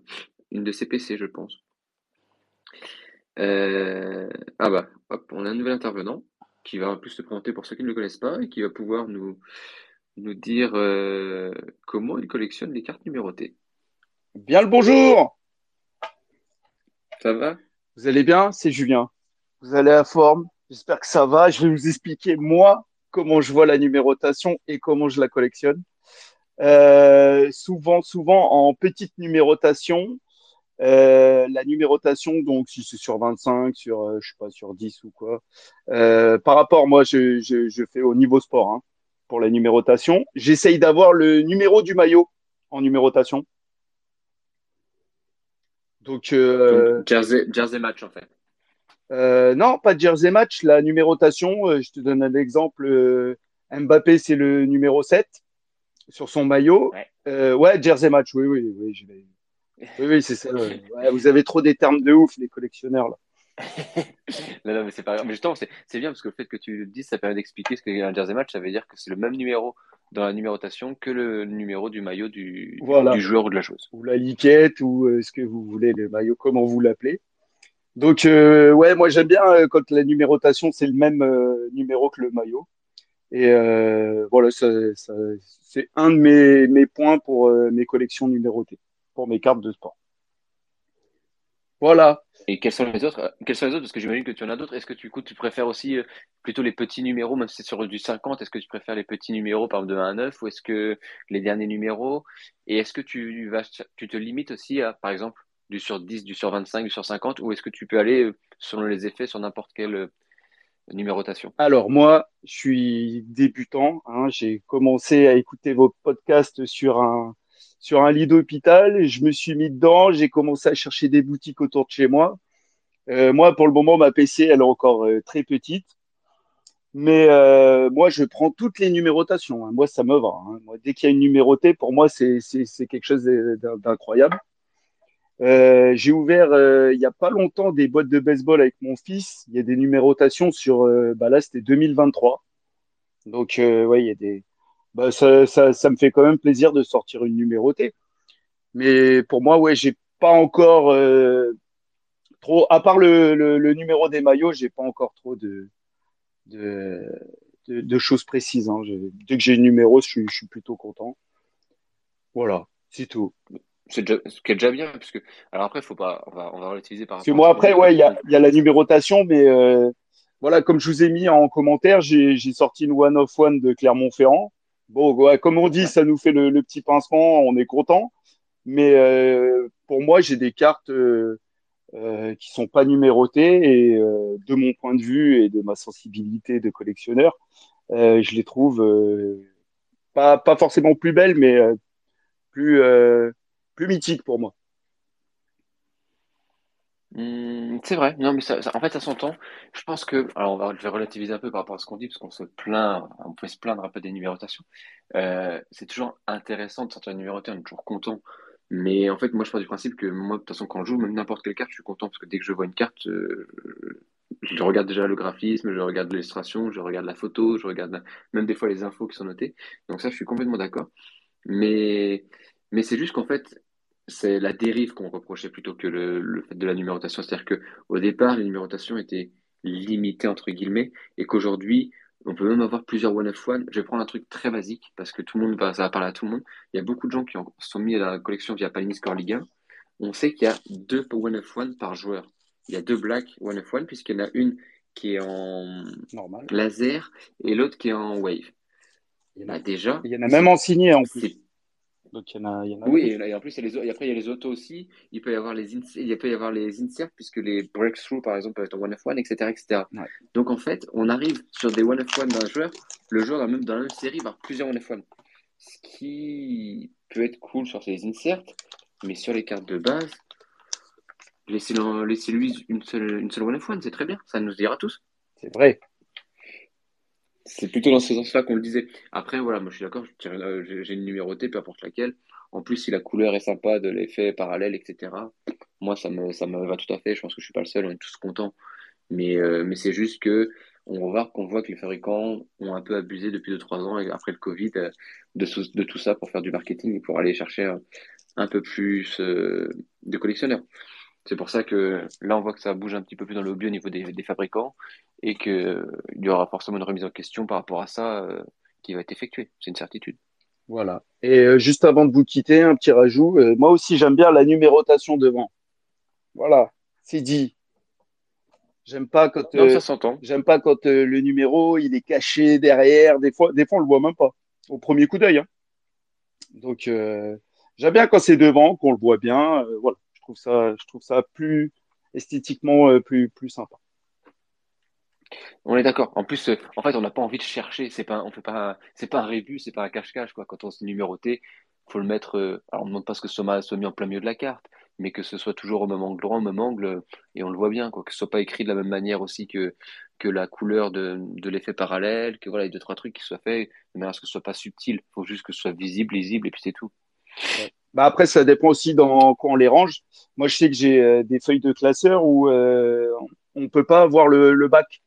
une de ses PC, je pense. Euh, ah bah, hop, on a un nouvel intervenant qui va en plus se présenter pour ceux qui ne le connaissent pas et qui va pouvoir nous, nous dire euh, comment il collectionne les cartes numérotées. Bien le bonjour Ça va? Vous allez bien? C'est Julien. Vous allez à forme? J'espère que ça va. Je vais vous expliquer moi comment je vois la numérotation et comment je la collectionne. Euh, souvent, souvent en petite numérotation. Euh, la numérotation, donc si c'est sur 25, sur euh, je sais pas sur 10 ou quoi. Euh, par rapport, moi, je, je, je, fais au niveau sport hein, pour la numérotation. J'essaye d'avoir le numéro du maillot en numérotation. Donc, euh, jersey, jersey match en fait. Euh, non, pas de jersey match. La numérotation, euh, je te donne un exemple. Euh, Mbappé, c'est le numéro 7 sur son maillot. Ouais, jersey match, oui, oui, oui. Oui, oui, c'est ça. *laughs* vous avez trop des termes de ouf, les collectionneurs. Là. *laughs* non, non, mais c'est pas grave. Mais justement, c'est bien parce que le fait que tu le dises, ça permet d'expliquer ce qu'est un jersey match. Ça veut dire que c'est le même numéro dans la numérotation que le numéro du maillot du, du joueur ou de la chose. Ou la liquette, ou ce que vous voulez, le maillot, comment vous l'appelez. Donc, euh, ouais, moi j'aime bien euh, quand la numérotation c'est le même euh, numéro que le maillot. Et euh, voilà, ça, ça- c'est un de mes, mes points pour euh, mes collections numérotées, pour mes cartes de sport. Voilà. Et quels sont les autres? euh, Quels sont les autres? Parce que j'imagine que tu en as d'autres. Est-ce que tu, coup, tu préfères aussi plutôt les petits numéros, même si c'est sur du 50, est-ce que tu préfères les petits numéros, par exemple de 1 à 9, ou est-ce que les derniers numéros? Et est-ce que tu vas, tu te limites aussi à, par exemple, du sur 10, du sur 25, du sur 50, ou est-ce que tu peux aller, euh, selon les effets, sur n'importe quelle euh, numérotation? Alors moi, je suis débutant. hein. J'ai commencé à écouter vos podcasts sur un sur un lit d'hôpital. Je me suis mis dedans. J'ai commencé à chercher des boutiques autour de chez moi. Euh, moi, pour le moment, ma PC, elle est encore euh, très petite. Mais euh, moi, je prends toutes les numérotations. hein. Moi, ça me va. hein. Dès qu'il y a une numérotée, pour moi, c'est quelque chose d'in- d'incroyable. Euh, j'ai ouvert euh, il y a pas longtemps des boîtes de baseball avec mon fils. Il y a des numérotations sur, euh, bah là c'était 2023. Donc euh, ouais, il y a des, bah ça, ça, ça me fait quand même plaisir de sortir une numérotée. Mais pour moi, ouais, j'ai pas encore euh, trop, à part le, le, le numéro des maillots, j'ai pas encore trop de de, de, de choses précises. Hein. Dès que j'ai le numéro, je je suis plutôt content. Voilà, c'est tout. C'est déjà, ce qui est déjà bien, parce que, alors après, faut pas, on va, on va relativiser par rapport moi, après, ouais, il y a, il y a la numérotation, mais euh, voilà, comme je vous ai mis en commentaire, j'ai sorti une One of One de Clermont-Ferrand. Bon, ouais, comme on dit, ça nous fait le, le petit pincement, on est content. Mais euh, pour moi, j'ai des cartes euh, euh, qui sont pas numérotées et de mon point de vue et de ma sensibilité de collectionneur, je les trouve pas, pas forcément plus belles, mais plus, plus mythiques pour moi. Hum, c'est vrai, non mais ça, en fait ça s'entend. Je pense que, alors on va, vais relativiser un peu par rapport à ce qu'on dit, parce qu'on se plaint, on peut se plaindre un peu des numérotations. Euh, c'est toujours intéressant de sortir une numérotée, on est toujours content. Mais en fait, moi je pars du principe que moi, de toute façon, quand je joue, même n'importe quelle carte, je suis content, parce que dès que je vois une carte, euh, je regarde déjà le graphisme, je regarde l'illustration, je regarde la photo, je regarde même des fois les infos qui sont notées. Donc ça, je suis complètement d'accord. Mais, mais c'est juste qu'en fait, c'est la dérive qu'on reprochait plutôt que le, le fait de la numérotation. C'est-à-dire que au départ, les numérotations étaient limitées entre guillemets, et qu'aujourd'hui, on peut même avoir plusieurs one of one. Je vais prendre un truc très basique parce que tout le monde va, ça va parler à tout le monde. Il y a beaucoup de gens qui en sont mis à la collection via Panini Score Ligue 1. On sait qu'il y a deux one of one par joueur. Il y a deux black one of one puisqu'il y en a une qui est en Normal. laser et l'autre qui est en wave. Il y en Bah a, déjà, il y en a même en signé en plus. Donc il y en a, il y en a Oui, et, là- et en plus, il y a les, et après, il y a les autos aussi. Il peut y avoir les, il peut y avoir les inserts, puisque les breakthroughs, par exemple, peuvent être en one of one, etc., etc. Ouais. Donc, en fait, on arrive sur des one of one d'un joueur. Le joueur, dans, même, dans la même série, va avoir plusieurs one of one. Ce qui peut être cool sur ces inserts, mais sur les cartes de base, laissez-le- laissez-lui une seule, une seule one of one, c'est très bien. Ça nous dira tous. C'est vrai. C'est plutôt dans ce sens-là qu'on le disait. Après, voilà, moi je suis d'accord, euh, j'ai une numérotée, peu importe laquelle. En plus, si la couleur est sympa, de l'effet parallèle, etc., moi ça me, ça me va tout à fait. Je pense que je suis pas le seul, on est tous contents. Mais, euh, mais c'est juste que on remarque qu'on voit que les fabricants ont un peu abusé depuis 2-3 ans, après le Covid, euh, de, tout ça pour faire du marketing et pour aller chercher un peu plus de collectionneurs. C'est pour ça que là, on voit que ça bouge un petit peu plus dans le hobby au niveau des, des fabricants et qu'il y aura forcément une remise en question par rapport à ça euh, qui va être effectuée. C'est une certitude. Voilà. Et euh, juste avant de vous quitter, un petit rajout. Euh, moi aussi, j'aime bien la numérotation devant. Voilà, c'est dit. J'aime pas quand, Non, ça j'aime pas quand le numéro il est caché derrière. Des fois, des fois on le voit même pas au premier coup d'œil. hein. Donc j'aime bien quand c'est devant, qu'on le voit bien. Voilà, trouve ça, je trouve ça plus esthétiquement euh, plus plus sympa. On est d'accord. En plus, euh, en fait, on n'a pas envie de chercher. C'est pas, on fait pas, c'est pas un rébus, c'est pas un cache-cache, quoi. Quand on se numéroté, faut le mettre. euh, alors, on ne demande pas ce que ce soit, mis en plein milieu de la carte, mais que ce soit toujours au même angle droit, au même angle, et on le voit bien, quoi. Que ce soit pas écrit de la même manière aussi que que la couleur de, de l'effet parallèle, que voilà, il y a deux trois trucs qui soient faits de manière à ce que ce soit pas subtil. Faut juste que ce soit visible, lisible, et puis c'est tout. Bah après, ça dépend aussi dans quand on les range. Moi, je sais que j'ai euh, des feuilles de classeur où euh, on peut pas voir le, bac.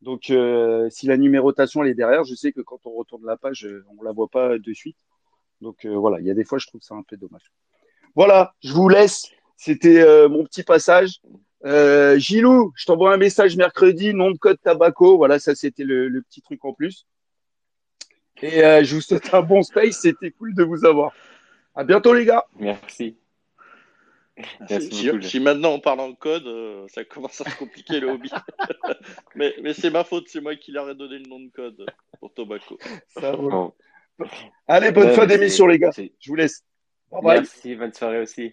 Donc, euh, si la numérotation elle est derrière, je sais que quand on retourne la page, on la voit pas de suite. Donc voilà, il y a des fois, je trouve ça un peu dommage. Voilà, je vous laisse. C'était mon petit passage. Gilou, je t'envoie un message mercredi, nom de code Tabaco. Voilà, ça c'était le, petit truc en plus. Et je vous souhaite un bon space. C'était cool de vous avoir. À bientôt, les gars. Merci. Si, si- si maintenant on parle en code, euh, ça commence à se compliquer le hobby. *laughs* mais mais c'est ma faute, c'est moi qui leur ai donné le nom de code pour Tobacco. Ça roule. Bon. Allez, bonne Ouais, fin d'émission, les gars. Je vous laisse. Bye bye. Merci, bonne soirée aussi.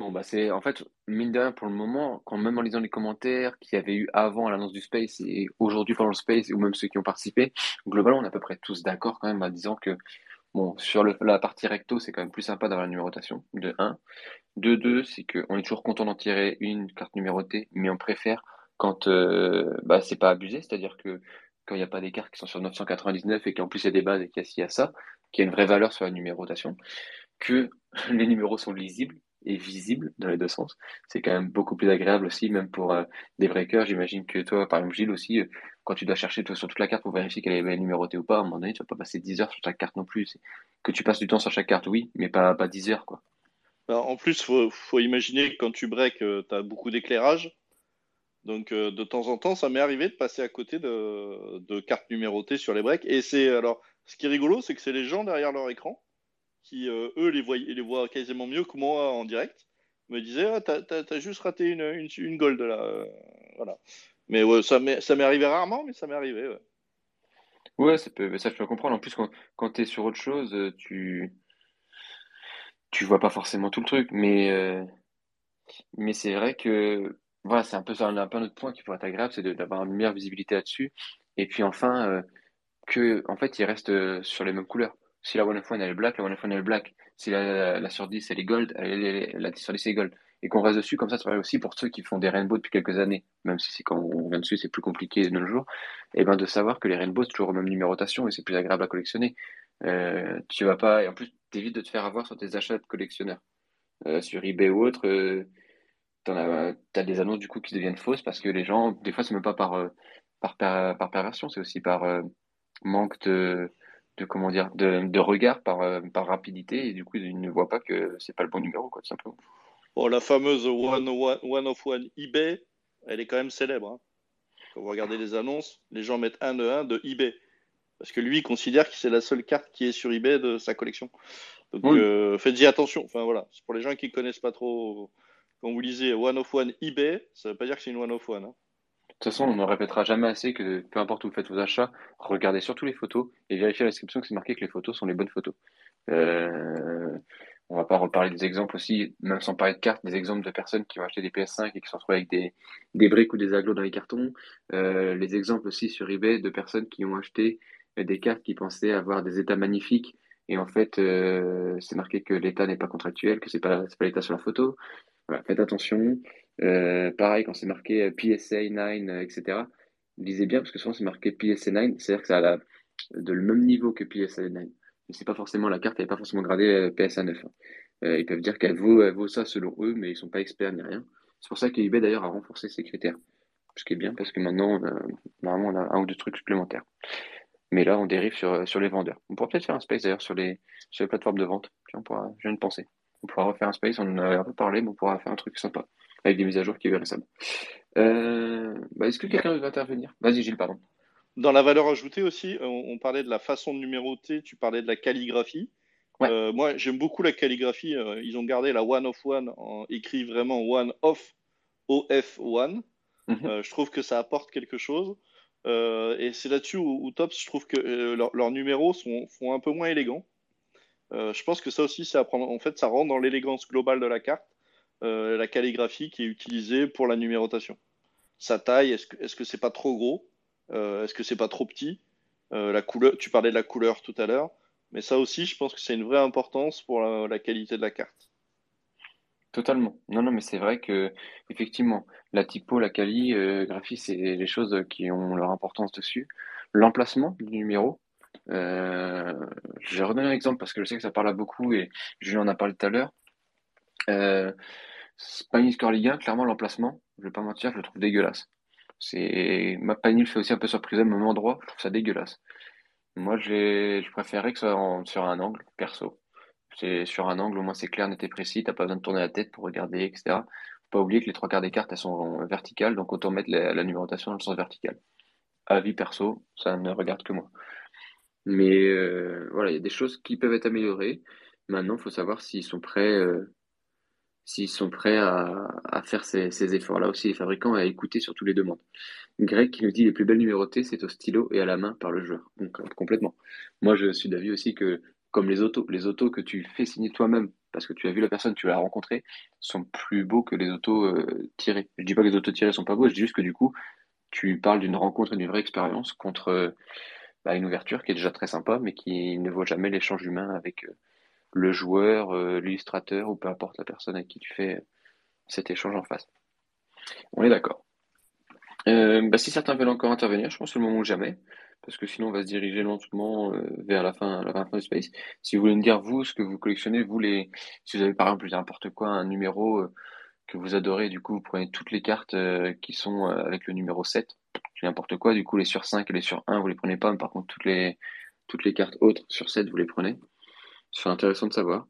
Bon, bah c'est en fait, mine de rien, pour le moment, quand même en lisant les commentaires qu'il y avait eu avant l'annonce du Space et aujourd'hui pendant le Space, ou même ceux qui ont participé, globalement, on est à peu près tous d'accord quand même en disant que, bon, sur le- la partie recto, c'est quand même plus sympa d'avoir la numérotation, de 1. De 2, c'est qu'on est toujours content d'en tirer une carte numérotée, mais on préfère quand euh, bah, c'est pas abusé, c'est-à-dire que quand il n'y a pas des cartes qui sont sur 999 et qu'en plus il y a des bases et qu'il y y a ça, qu'il y a une vraie valeur sur la numérotation, que *laughs* les numéros sont lisibles et visibles dans les deux sens. C'est quand même beaucoup plus agréable aussi, même pour euh, des breakers. J'imagine que toi, par exemple, Gilles aussi, euh, quand tu dois chercher sur toute la carte pour vérifier qu'elle est bien numérotée ou pas, à un moment donné, tu vas pas passer 10 heures sur chaque carte non plus. Que tu passes du temps sur chaque carte, oui, mais pas, pas 10 heures, quoi. Alors, en plus, faut, faut imaginer que quand tu breaks, tu as beaucoup d'éclairage. Donc, euh, de temps en temps, ça m'est arrivé de passer à côté de, cartes numérotées sur les breaks. Et c'est alors, ce qui est rigolo, c'est que c'est les gens derrière leur écran qui, euh, eux, les voient, les voient quasiment mieux que moi en direct. Me disaient, ah, t'as, juste raté une, une, gold là. euh, voilà. Mais ça m'est, arrivé rarement, mais ça m'est arrivé. ouais. Ouais, ça peut, ça je peux comprendre. En plus, quand, quand tu es sur autre chose, euh, tu, tu vois pas forcément tout le truc. Mais, euh, mais c'est vrai que voilà, c'est un peu ça, un, un autre point qui pourrait être agréable, c'est d'avoir une meilleure visibilité là-dessus. Et puis enfin, euh, que en fait, il reste euh, sur les mêmes couleurs. Si la One of One elle est black, la One of One elle est black. Si la, la, sur 10 elle est gold, la 10 sur 10 elle est gold. Et qu'on reste dessus, comme ça, ça va aussi pour ceux qui font des rainbows depuis quelques années, même si c'est quand on vient dessus, c'est plus compliqué de nos jours, et ben de savoir que les rainbows, c'est toujours aux mêmes numérotations et c'est plus agréable à collectionner. Euh, tu vas pas, et en plus, t'évites de te faire avoir sur tes achats de collectionneurs. Euh, sur eBay ou autre, euh, as, t'as des annonces du coup qui deviennent fausses parce que les gens, des fois, c'est même pas par, par, par perversion, c'est aussi par manque de, de comment dire, de, de regard, par, par rapidité, et du coup, ils ne voient pas que c'est pas le bon numéro, quoi, tout simplement. Bon, la fameuse one, one, one of One eBay, elle est quand même célèbre. hein. Quand vous regardez les annonces, les gens mettent un de un de eBay. Parce que lui, il considère que c'est la seule carte qui est sur eBay de sa collection. Donc Oui. euh, faites-y attention. Enfin voilà, c'est pour les gens qui connaissent pas trop. Quand vous lisez One of One eBay, ça veut pas dire que c'est une One of One. hein. De toute façon, on ne répétera jamais assez que peu importe où vous faites vos achats, regardez surtout les photos et vérifiez à la description que c'est marqué que les photos sont les bonnes photos. Euh, on va pas reparler des exemples aussi, même sans parler de cartes, des exemples de personnes qui ont acheté des PS5 et qui se sont retrouvées avec des, des briques ou des aglos dans les cartons. Euh, les exemples aussi sur eBay de personnes qui ont acheté euh, des cartes qui pensaient avoir des états magnifiques et en fait, euh, c'est marqué que l'état n'est pas contractuel, que c'est pas, pas l'état sur la photo. Voilà, faites attention. Pareil, quand c'est marqué PSA 9, euh, etc., lisez bien parce que souvent c'est marqué PSA 9, c'est-à-dire que ça a de le même niveau que PSA 9. Mais c'est pas forcément la carte, elle n'est pas forcément gradée euh, PSA 9. hein. Euh, ils peuvent dire qu'elle vaut, ça selon eux, mais ils sont pas experts ni rien. C'est pour ça que eBay d'ailleurs a renforcé ses critères. Ce qui est bien parce que maintenant, normalement, on a un ou deux trucs supplémentaires. Mais là, on dérive sur, sur les vendeurs. On pourra peut-être faire un space d'ailleurs sur les, plateformes de vente. On pourra, je viens de penser. On pourra refaire un space, on en a un peu parlé, mais on pourra faire un truc sympa avec des mises à jour qui verraient ça. Euh, bah, est-ce que quelqu'un veut intervenir? Vas-y, Gilles, pardon. Dans la valeur ajoutée aussi, on, on parlait de la façon de numéroter, tu parlais de la calligraphie. Ouais. Euh, moi, j'aime beaucoup la calligraphie. euh, ils ont gardé la one of one, en, écrit vraiment one of, OF one. Mhm. Euh, je trouve que ça apporte quelque chose. Euh, et c'est là-dessus où, où Tops, je trouve que euh, leurs numéros sont, font un peu moins élégants. Euh, je pense que ça aussi, c'est à prendre. En fait, ça rentre dans l'élégance globale de la carte, euh, la calligraphie qui est utilisée pour la numérotation. Sa taille, est-ce que est-ce que c'est pas trop gros? Euh, Est-ce que c'est pas trop petit? Euh, tu parlais de la couleur tout à l'heure, mais ça aussi, je pense que c'est une vraie importance pour la, qualité de la carte. Totalement. Non, non, mais c'est vrai que effectivement, la typo, la quali, euh, c'est les choses qui ont leur importance dessus. L'emplacement du numéro. Euh, je vais redonner un exemple parce que je sais que ça parle à beaucoup et Julien en a parlé tout à l'heure. Euh, 1, clairement l'emplacement, je vais pas mentir, je le trouve dégueulasse. C'est ma Pani le fait aussi un peu sur Prism, même endroit, je trouve ça dégueulasse. Moi, je préférerais que ce soit en- sur un angle, perso. C'est sur un angle, au moins c'est clair, net et précis. T'as pas besoin de tourner la tête pour regarder, etc. Faut pas oublier que les trois quarts des cartes, elles sont verticales, donc autant mettre la, la numérotation dans le sens vertical. Avis perso, ça ne regarde que moi. Mais euh, voilà, il y a des choses qui peuvent être améliorées. Maintenant, il faut savoir s'ils sont prêts, euh, s'ils sont prêts à, faire ces, efforts-là aussi, les fabricants, et à écouter surtout les demandes. Greg qui nous dit les plus belles numérotées, c'est au stylo et à la main par le joueur. Donc, euh, complètement. Moi, je suis d'avis aussi que, comme les autos, les autos que tu fais signer toi-même, parce que tu as vu la personne, tu l'as rencontrée, sont plus beaux que les autos euh, tirées. Je dis pas que les autos tirées sont pas beaux, je dis juste que du coup, tu parles d'une rencontre et d'une vraie expérience contre euh, bah, une ouverture qui est déjà très sympa, mais qui ne vaut jamais l'échange humain avec euh, le joueur, euh, l'illustrateur ou peu importe la personne avec qui tu fais euh, cet échange en face. On est d'accord. Euh, bah, si certains veulent encore intervenir, je pense que c'est le moment ou jamais, parce que sinon on va se diriger lentement euh, vers la fin, la fin du space. Si vous voulez me dire vous ce que vous collectionnez, vous les, si vous avez par exemple n'importe quoi, un numéro euh, que vous adorez, du coup vous prenez toutes les cartes qui sont avec le numéro 7, n'importe quoi, du coup les sur 5 et les sur 1 vous les prenez pas, mais par contre toutes les toutes les cartes autres sur 7 vous les prenez. C'est intéressant de savoir.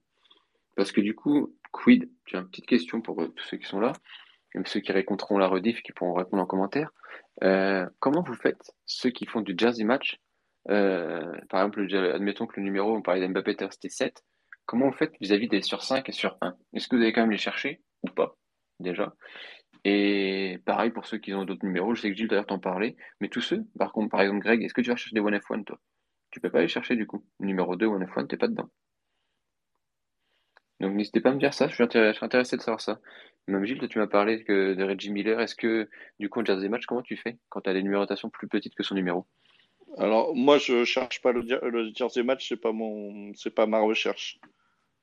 Parce que du coup, quid, j'ai une petite question pour euh, tous ceux qui sont là, même ceux qui raconteront la rediff, qui pourront répondre en commentaire. Euh, comment vous faites ceux qui font du jersey match euh, Par exemple, le- admettons que le numéro, on parlait d'Mbappé, c'était 7. Comment vous faites vis-à-vis des sur 5 et sur 1 Est-ce que vous allez quand même les chercher ou pas déjà? Et pareil pour ceux qui ont d'autres numéros, je sais que Gilles d'ailleurs t'en parlait, mais tous ceux, par contre, par exemple Greg, est-ce que tu vas chercher des 1F1 toi? Tu peux pas les chercher du coup. Numéro 2 1F1, t'es pas dedans. Donc n'hésitez pas à me dire ça, je suis intéressé, je suis intéressé de savoir ça. Même Gilles, toi, tu m'as parlé que de Reggie Miller. Est-ce que du coup en Jersey Match, comment tu fais quand tu as des numérotations plus petites que son numéro? Alors, moi, je cherche pas le, le jersey match, c'est pas mon, c'est pas ma recherche.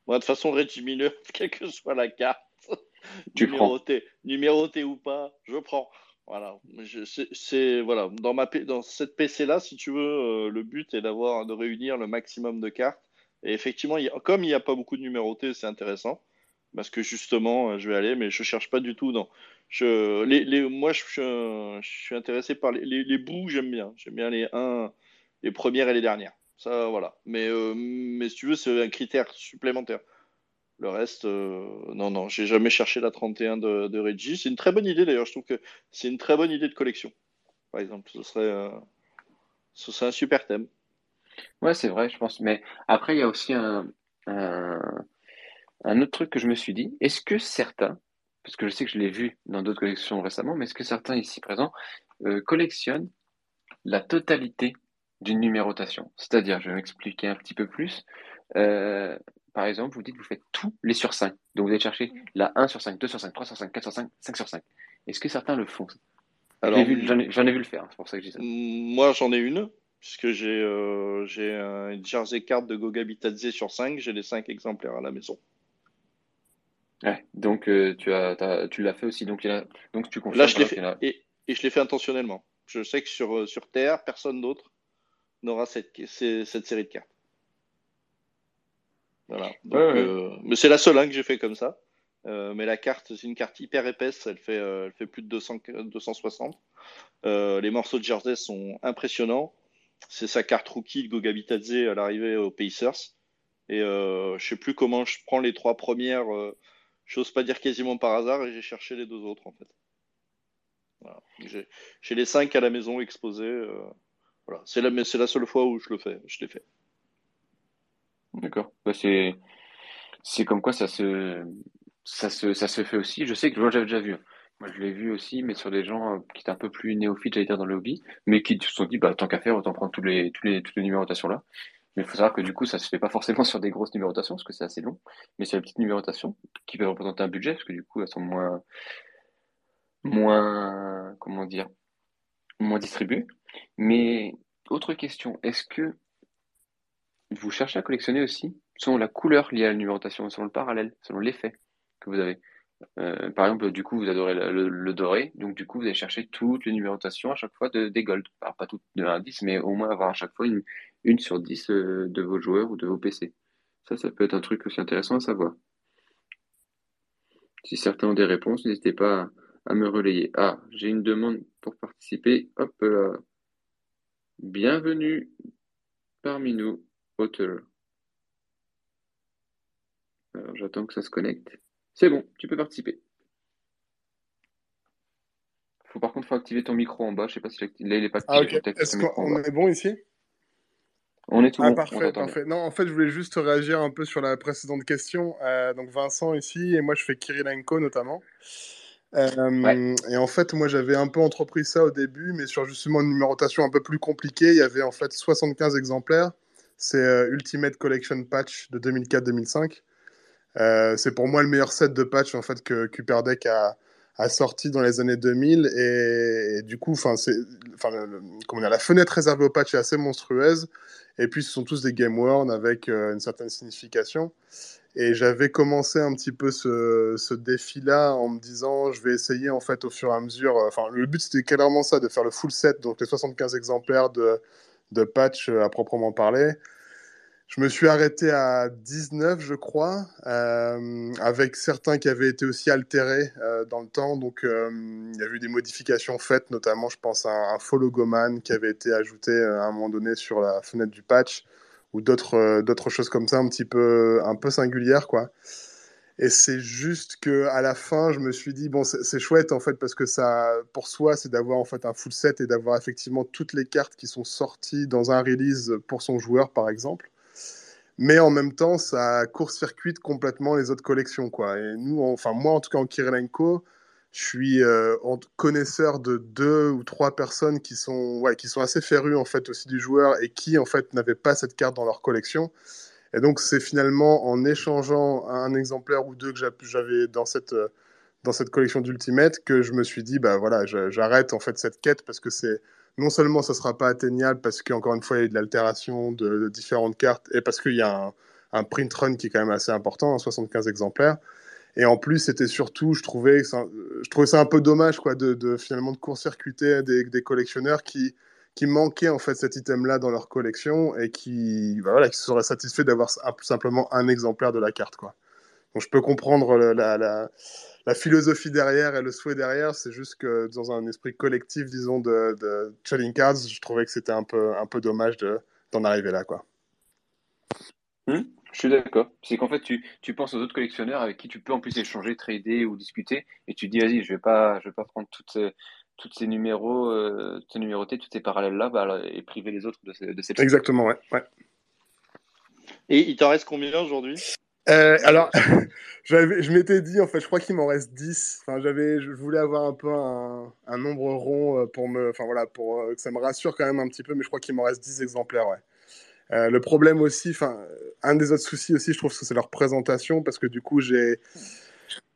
Moi, de toute façon, Reggie Miller, *laughs* quelle que soit la carte, *laughs* Tu numéroté, numéroté ou pas, je prends. Voilà. Je- c'est, c'est- voilà. Dans ma, dans cette PC-là, si tu veux, euh, le but est d'avoir, de réunir le maximum de cartes. Et effectivement, comme il n'y a pas beaucoup de numérotés, c'est intéressant. Parce que justement, euh, je vais aller, mais je cherche pas du tout dans. Moi, je, suis intéressé par les, bouts, j'aime bien. J'aime bien les 1, les premières et les dernières. Ça, voilà. Mais, euh, mais si tu veux, c'est un critère supplémentaire. Le reste, euh, non, non, j'ai jamais cherché la 31 de, de Reggie. C'est une très bonne idée d'ailleurs. Je trouve que c'est une très bonne idée de collection. Par exemple, ce serait, euh, ce serait un super thème. Ouais, c'est vrai, je pense. Mais après, il y a aussi un, un, un autre truc que je me suis dit. Est-ce que certains, parce que je sais que je l'ai vu dans d'autres collections récemment, mais est-ce que certains ici présents euh, collectionnent la totalité d'une numérotation? C'est-à-dire, je vais m'expliquer un petit peu plus. Euh, par exemple, vous dites que vous faites tous les sur 5. Donc vous allez chercher la 1 sur 5, 2 sur 5, 3 sur 5, 4 sur 5, 5 sur 5. Est-ce que certains le font? Alors, vu, j'en ai, j'en ai vu le faire, c'est pour ça que je dis ça. moi, j'en ai une, puisque j'ai euh, j'ai un jersey card de Goga Bitadze sur 5. J'ai les 5 exemplaires à la maison. Ouais, donc euh, tu as, t'as- tu l'as fait aussi, donc, il y en a- donc tu Là, confirmes je l'ai a- fait, et, et je l'ai fait intentionnellement. Je sais que sur, euh, sur Terre, personne d'autre n'aura cette, série de cartes. Voilà. Donc, Ouais, ouais. mais c'est la seule hein, que j'ai fait comme ça. Euh, mais la carte, c'est une carte hyper épaisse. Elle fait, euh, elle fait plus de 200, 260. Euh, les morceaux de jersey sont impressionnants. C'est sa carte rookie de Goga Bitadze à l'arrivée aux Pacers. Et euh, je sais plus comment je prends les trois premières. Euh, J'ose pas dire quasiment par hasard et j'ai cherché les deux autres en fait. J'ai les cinq à la maison exposés. euh, voilà. C'est la, la seule fois où je le fais. Je l'ai fait. D'accord. Bah, c'est, comme quoi ça se, ça se, ça se fait aussi. Je sais que j'avais déjà vu. Moi je l'ai vu aussi, mais sur des gens euh, qui étaient un peu plus néophytes, j'allais dire, dans le hobby, mais qui se sont dit, bah, tant qu'à faire, autant prendre tous les, les, toutes les numérotations là. Mais il faut savoir que du coup, ça se fait pas forcément *laughs* sur des grosses numérotations, parce que c'est assez long, mais sur les petites numérotations qui peuvent représenter un budget, parce que du coup, elles sont moins, moins, comment dire, moins distribuées. Mais autre question, est-ce que vous cherchez à collectionner aussi selon la couleur liée à la numérotation, selon le parallèle, selon l'effet que vous avez? Euh, par exemple, du coup, vous adorez le, doré, donc du coup, vous allez chercher toutes les numérotations à chaque fois de, des gold. Alors, pas toutes de 1 à 10, mais au moins avoir à chaque fois une, une sur 10 euh, de vos joueurs ou de vos PC. Ça, ça peut être un truc aussi intéressant à savoir. Si certains ont des réponses, n'hésitez pas à, à me relayer. Ah, j'ai une demande pour participer. Hop là. Bienvenue parmi nous, auteur. Alors, j'attends que ça se connecte. C'est bon, tu peux participer. Faut, par contre, faut activer ton micro en bas. Je sais pas si là, il est pas Ah, ok. Est-ce qu'on est bon ici? On est tout Ah, bon. on parfait, parfait. Non, en fait, je voulais juste réagir un peu sur la précédente question. Euh, donc, Vincent ici, et moi, je fais Kirilenko notamment. Euh, Ouais. et en fait, moi, j'avais un peu entrepris ça au début, mais sur justement une numérotation un peu plus compliquée. Il y avait en fait 75 exemplaires. C'est euh, Ultimate Collection Patch de 2004-2005. Euh, c'est pour moi le meilleur set de patch en fait que Cuperdeck a, sorti dans les années 2000 et, du coup, enfin, c'est, enfin, la fenêtre réservée au patch est assez monstrueuse. Et puis, ce sont tous des game worn avec euh, une certaine signification. Et j'avais commencé un petit peu ce, ce défi-là en me disant, je vais essayer en fait au fur et à mesure. euh, Enfin, le but c'était clairement ça, de faire le full set, donc les 75 exemplaires de, de patch à proprement parler. Je me suis arrêté à 19, je crois, euh, avec certains qui avaient été aussi altérés euh, dans le temps. Donc, euh, il y a eu des modifications faites, notamment, je pense, à un, un faux qui avait été ajouté à un moment donné sur la fenêtre du patch, ou d'autres choses comme ça, un petit peu, singulières. Et c'est juste que à la fin, je me suis dit bon, c'est chouette en fait parce que ça, pour soi, c'est d'avoir en fait un full set et d'avoir effectivement toutes les cartes qui sont sorties dans un release pour son joueur, par exemple. Mais en même temps, ça court-circuite complètement les autres collections, quoi. Et nous, moi en tout cas en Kirilenko, je suis euh, connaisseur de deux ou trois personnes qui sont, ouais, qui sont assez férues en fait aussi du joueur et qui en fait n'avaient pas cette carte dans leur collection. Et donc, c'est finalement en échangeant un exemplaire ou deux que j'a- j'avais dans cette, euh, dans cette collection d'Ultimate que je me suis dit, bah voilà, j'arrête en fait cette quête parce que c'est non seulement ça sera pas atteignable parce qu'encore une fois, il y a de l'altération de, différentes cartes et parce qu'il y a un, print run qui est quand même assez important, hein, 75 exemplaires. Et en plus, c'était surtout, je trouvais, ça, je trouvais ça un peu dommage, quoi, de, finalement de court-circuiter des, des collectionneurs qui, qui manquaient en fait cet item-là dans leur collection et qui, bah, voilà, qui seraient satisfaits d'avoir simplement un exemplaire de la carte, quoi. Donc je peux comprendre la, la, la philosophie derrière et le souhait derrière. C'est juste que dans un esprit collectif, disons, de, de trading cards, je trouvais que c'était un peu, un peu dommage de- d'en arriver là, quoi. Hmm, je suis d'accord. C'est qu'en fait, tu, tu penses aux autres collectionneurs avec qui tu peux en plus échanger, trader ou discuter, et tu te dis, vas-y, je vais pas, je vais pas prendre toutes ces, toutes ces numéros, euh, toutes ces numérotés, toutes ces parallèles-là, bah, et priver les autres de, ces- de cette Exactement, ouais. ouais. Et il t'en reste combien aujourd'hui? Euh, alors, *laughs* je m'étais dit, en fait, je crois qu'il m'en reste 10. Enfin, je voulais avoir un peu un, nombre rond euh, pour me, enfin voilà, pour euh, que ça me rassure quand même un petit peu, mais je crois qu'il m'en reste 10 exemplaires, le problème aussi, enfin, un des autres soucis aussi, je trouve c'est leur présentation, parce que du coup, j'ai,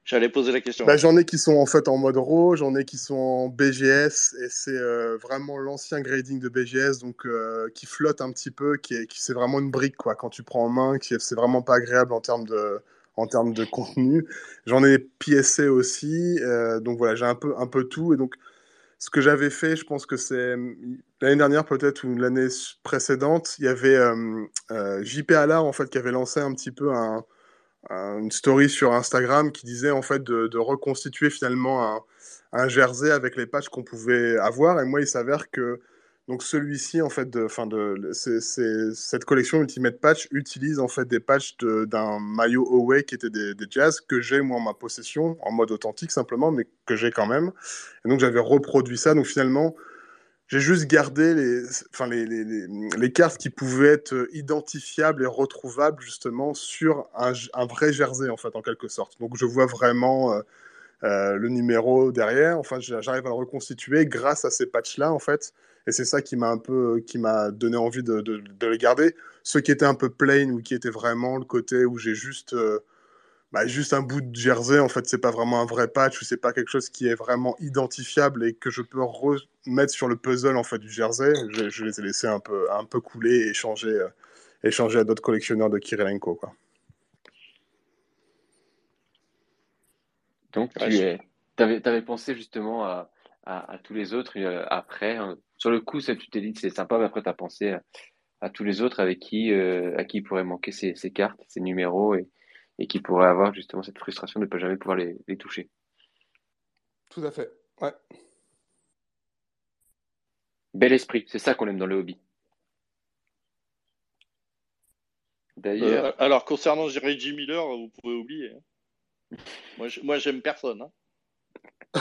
J'allais poser la question. bah, j'en ai qui sont en fait en mode RAW, j'en ai qui sont en BGS, et c'est euh, vraiment l'ancien grading de BGS, donc euh, qui flotte un petit peu, qui est, qui c'est vraiment une brique quoi, quand tu prends en main, qui est- c'est vraiment pas agréable en termes de, en termes de contenu. J'en ai PSC aussi, euh, donc voilà, j'ai un peu, un peu tout, et donc ce que j'avais fait, je pense que c'est l'année dernière peut-être ou l'année précédente, il y avait JP Allard en fait qui avait lancé un petit peu un- une story sur Instagram qui disait en fait de, reconstituer finalement un, un jersey avec les patchs qu'on pouvait avoir. Et moi, il s'avère que donc celui-ci en fait, de, c'est- cette collection Ultimate Patch utilise en fait des patchs d'un maillot away qui était des, des Jazz que j'ai moi en ma possession en mode authentique simplement, mais que j'ai quand même. Et donc j'avais reproduit ça. Donc finalement. J'ai juste gardé les, enfin les, les, les, les cartes qui pouvaient être identifiables et retrouvables justement sur un, vrai jersey en fait en quelque sorte. Donc je vois vraiment euh, euh, le numéro derrière. Enfin j'arrive à le reconstituer grâce à ces patchs là en fait. Et c'est ça qui m'a un peu, qui m'a donné envie de, de, de, les garder. Ceux qui étaient un peu plain ou qui étaient vraiment le côté où j'ai juste euh, bah, juste un bout de jersey, en fait, c'est pas vraiment un vrai patch ou c'est pas quelque chose qui est vraiment identifiable et que je peux remettre sur le puzzle en fait du jersey. Je, je les ai laissés un peu, un peu couler et échanger, euh, échanger à d'autres collectionneurs de Kirilenko, quoi. Donc, tu es, avais, avais pensé justement à, à, à, tous les autres euh, après. Hein. Sur le coup, ça, tu t'es dit c'est sympa, mais après, tu as pensé à, à, tous les autres avec qui, euh, à qui il pourrait manquer ces, ces cartes, ces numéros et, et qui pourraient avoir justement cette frustration de ne pas jamais pouvoir les, les toucher. Tout à fait, ouais. Bel esprit, c'est ça qu'on aime dans le hobby. D'ailleurs. Euh, alors, concernant Reggie Miller, vous pouvez oublier. hein. *laughs* Moi, je- moi, j'aime personne. hein. *laughs*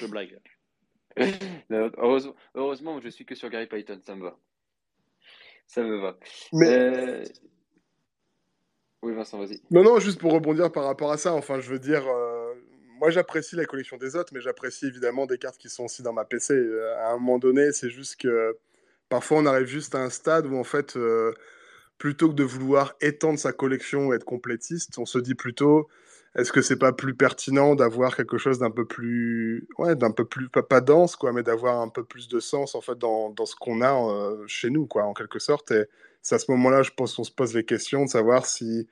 je blague. Non, heureusement, heureusement, je suis que sur Gary Payton, ça me va. Ça me va. Mais Euh, Oui, Vincent, vas-y. non, non, juste pour rebondir par rapport à ça, enfin, je veux dire, euh, moi j'apprécie la collection des autres, mais j'apprécie évidemment des cartes qui sont aussi dans ma PC. Euh, À un moment donné, c'est juste que parfois on arrive juste à un stade où en fait, euh, plutôt que de vouloir étendre sa collection et être complétiste, on se dit plutôt, est-ce que c'est pas plus pertinent d'avoir quelque chose d'un peu plus, ouais, d'un peu plus, pas, dense, quoi, mais d'avoir un peu plus de sens en fait dans, dans ce qu'on a euh, chez nous, quoi, en quelque sorte? Et c'est à ce moment-là, je pense qu'on se pose les questions de savoir si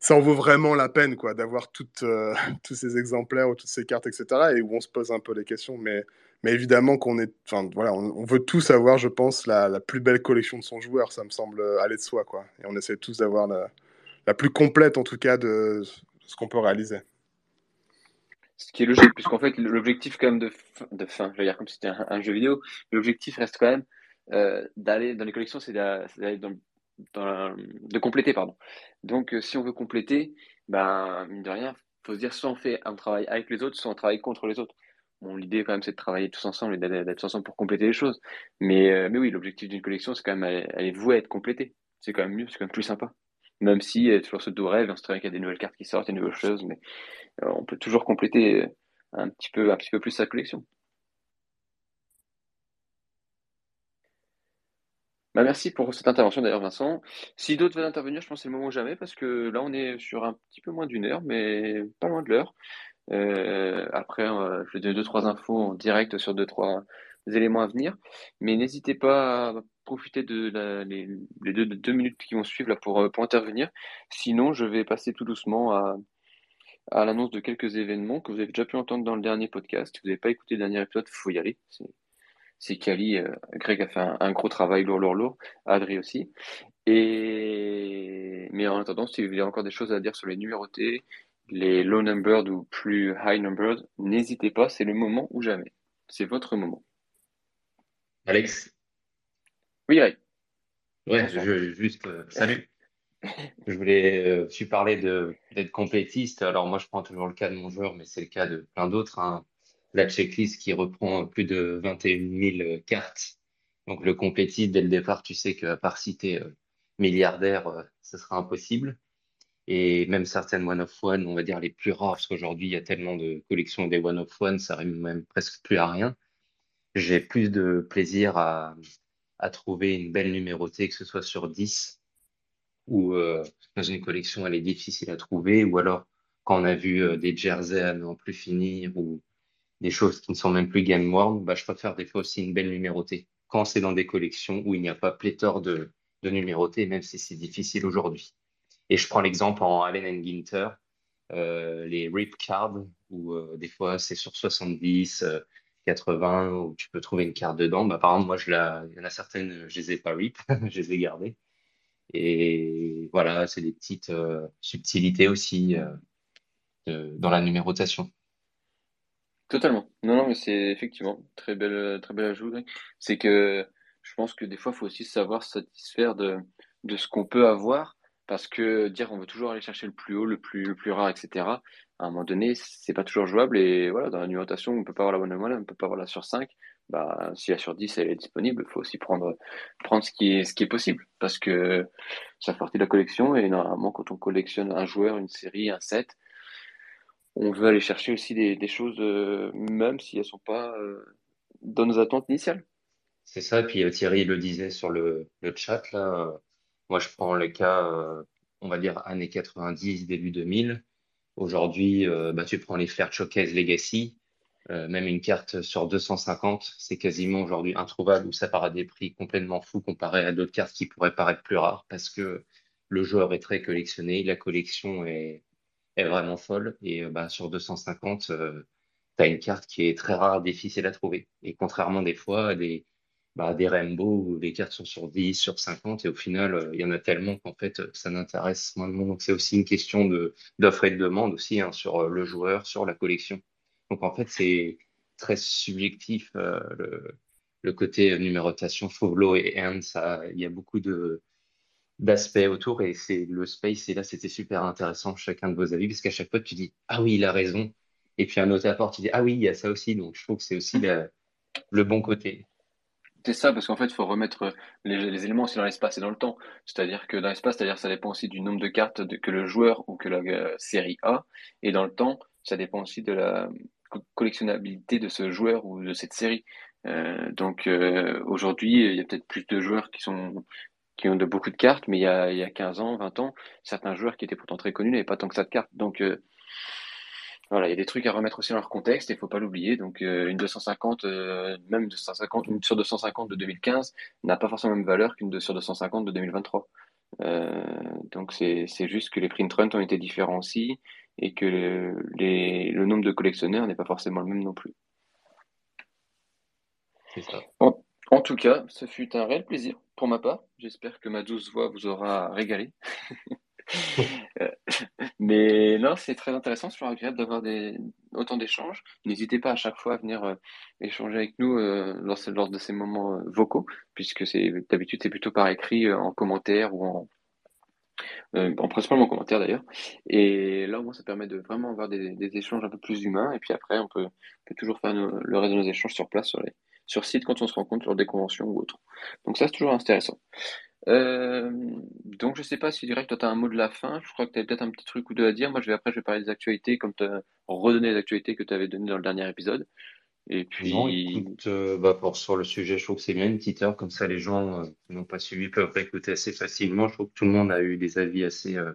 ça en vaut vraiment la peine, quoi, d'avoir toutes, euh, *laughs* tous ces exemplaires ou toutes ces cartes, etc. Et où on se pose un peu les questions. Mais, mais évidemment qu'on est, enfin, voilà, on, veut tous avoir, je pense, la, la plus belle collection de son joueur. Ça me semble aller de soi, quoi. Et on essaie tous d'avoir la, la plus complète, en tout cas, de ce qu'on peut réaliser. Ce qui est logique, puisqu'en fait, l'objectif quand même de fin, je veux dire comme si c'était un, jeu vidéo, l'objectif reste quand même euh, d'aller dans les collections, c'est d'a- c'est d'aller dans, dans la- de compléter, pardon. Donc, euh, si on veut compléter, ben, mine de rien, faut se dire soit on fait un travail avec les autres, soit on travaille contre les autres. Bon, l'idée quand même, c'est de travailler tous ensemble et d'être tous ensemble pour compléter les choses. Mais, euh, mais oui, l'objectif d'une collection, c'est quand même, elle est vouée à être complétée. C'est quand même mieux, c'est quand même plus sympa. Même si, a toujours ce doux rêve, on se trouve qu'il y a des nouvelles cartes qui sortent, des nouvelles choses, mais euh, on peut toujours compléter euh, un petit peu, un petit peu plus sa collection. Bah, merci pour cette intervention d'ailleurs, Vincent. Si d'autres veulent intervenir, je pense que c'est le moment jamais, parce que là, on est sur un petit peu moins d'une heure, mais pas loin de l'heure. Euh, après, euh, je vais donner deux, trois infos en direct sur deux, trois éléments à venir. Mais n'hésitez pas à profiter de les, deux, minutes qui vont suivre là pour, euh, pour intervenir. Sinon, je vais passer tout doucement à, l'annonce de quelques événements que vous avez déjà pu entendre dans le dernier podcast. Si vous n'avez pas écouté le dernier épisode, il faut y aller. C'est Kali, euh, Greg a fait un, un gros travail lourd, lourd, lourd. Adri aussi. Et... Mais en attendant, s'il y a encore des choses à dire sur les numérotés, les low numbered ou plus high numbered, n'hésitez pas, c'est le moment ou jamais. C'est votre moment. Alex, Oui, Greg. ouais, je, juste, euh, salut. *laughs* Je voulais, euh, tu parlais d'être complétiste. Alors moi, je prends toujours le cas de mon joueur, mais c'est le cas de plein d'autres. hein. La checklist qui reprend plus de 21 000 cartes. Donc le complétiste, dès le départ, tu sais qu'à part si euh, milliardaire, ce sera impossible. Et même certaines one of one, on va dire les plus rares, parce qu'aujourd'hui, il y a tellement de collections des one of one, ça arrive même presque plus à rien. J'ai plus de plaisir à, à trouver une belle numérotée, que ce soit sur 10 ou euh, dans une collection, elle est difficile à trouver, ou alors quand on a vu euh, des jerseys à n'en plus finir ou des choses qui ne sont même plus game worn, bah, je préfère des fois aussi une belle numérotée quand c'est dans des collections où il n'y a pas pléthore de, de numérotées, même si c'est difficile aujourd'hui. Et je prends l'exemple en Allen Ginter, euh, les RIP cards, où euh, des fois c'est sur 70, euh, 80, où tu peux trouver une carte dedans. Bah, par exemple, moi, je la, il y en a certaines, je les ai pas RIP, *laughs* je les ai gardées. Et voilà, c'est des petites euh, subtilités aussi euh, dans la numérotation. Totalement. Non, non, mais c'est effectivement très belle, très bel ajout. C'est que je pense que des fois, il faut aussi savoir satisfaire de, de ce qu'on peut avoir, parce que dire on veut toujours aller chercher le plus haut, le plus, rare, etc. À un moment donné, c'est pas toujours jouable. Et voilà, dans la numérotation, on peut pas avoir la bonne moyenne, on peut pas avoir la sur 5. Bah, si la sur 10 elle est disponible, il faut aussi prendre, prendre ce qui est, ce qui est possible, parce que ça fait partie de la collection. Et normalement, quand on collectionne un joueur, une série, un set, on veut aller chercher aussi des, choses, euh, même si elles sont pas euh, dans nos attentes initiales. C'est ça, puis euh, Thierry le disait sur le, le chat, là, moi je prends le cas, euh, on va dire années 90, début 2000. Aujourd'hui, euh, bah, tu prends les Fair Showcase Legacy, euh, même une carte sur 250, c'est quasiment aujourd'hui introuvable ou ça part à des prix complètement fous comparé à d'autres cartes qui pourraient paraître plus rares parce que le joueur est très collectionné, la collection est, vraiment folle et bah, sur 250, euh, tu as une carte qui est très rare, difficile à trouver. Et contrairement des fois des, bah, des Rainbow où les cartes sont sur 10, sur 50 et au final, euh, il y en a tellement qu'en fait, euh, ça n'intéresse moins de monde. Donc c'est aussi une question d'offre et de demande aussi hein, sur euh, le joueur, sur la collection. Donc en fait, c'est très subjectif le, le côté numérotation, follow et end. Il y a beaucoup d'aspects autour et c'est le space et là c'était super intéressant chacun de vos avis parce qu'à chaque fois tu dis ah oui il a raison et puis un autre apport tu dis ah oui il y a ça aussi donc je trouve que c'est aussi le bon côté. C'est ça, parce qu'en fait, il faut remettre les, les éléments aussi dans l'espace et dans le temps. C'est-à-dire que dans l'espace, c'est-à-dire ça dépend aussi du nombre de cartes que le joueur ou que la euh, série a. Et dans le temps, ça dépend aussi de la collectionnabilité de ce joueur ou de cette série. Euh, donc euh, aujourd'hui, il y a peut-être plus de joueurs qui sont qui ont de beaucoup de cartes, mais il y a, il y a 15 ans, 20 ans, certains joueurs qui étaient pourtant très connus n'avaient pas tant que ça de cartes. Donc euh, voilà, il y a des trucs à remettre aussi dans leur contexte, il faut pas l'oublier. Donc euh, une 250, euh, même 250, une sur 250 de 2015 n'a pas forcément la même valeur qu'une sur 250 de 2023. Euh, donc c'est juste que les print runs ont été différents aussi et que le, les, le nombre de collectionneurs n'est pas forcément le même non plus. C'est ça. En, en, tout cas, ce fut un réel plaisir pour ma part. J'espère que ma douce voix vous aura régalé. *laughs* Euh, *laughs* mais non, c'est très intéressant, c'est toujours agréable d'avoir autant d'échanges. N'hésitez pas à chaque fois à venir euh, échanger avec nous euh, lors, de ces moments vocaux, puisque d'habitude c'est plutôt par écrit, en commentaire ou en, en principalement en commentaire d'ailleurs. Et là, au moins, ça permet de vraiment avoir des, échanges un peu plus humains. Et puis après, on peut, peut toujours faire le reste de nos échanges sur place, sur, les, sur site, quand on se rencontre sur des conventions ou autre. Donc ça, c'est toujours intéressant. Euh, donc je sais pas si direct toi tu as un mot de la fin, je crois que tu as peut-être un petit truc ou deux à dire. Moi je vais après je vais parler des actualités comme tu as redonné les actualités que tu avais données dans le dernier épisode. Et puis non, écoute, euh, bah pour sur le sujet, je trouve que c'est bien une petite heure comme ça les gens euh, qui n'ont pas suivi peuvent réécouter assez facilement. Je trouve que tout le monde a eu des avis assez euh,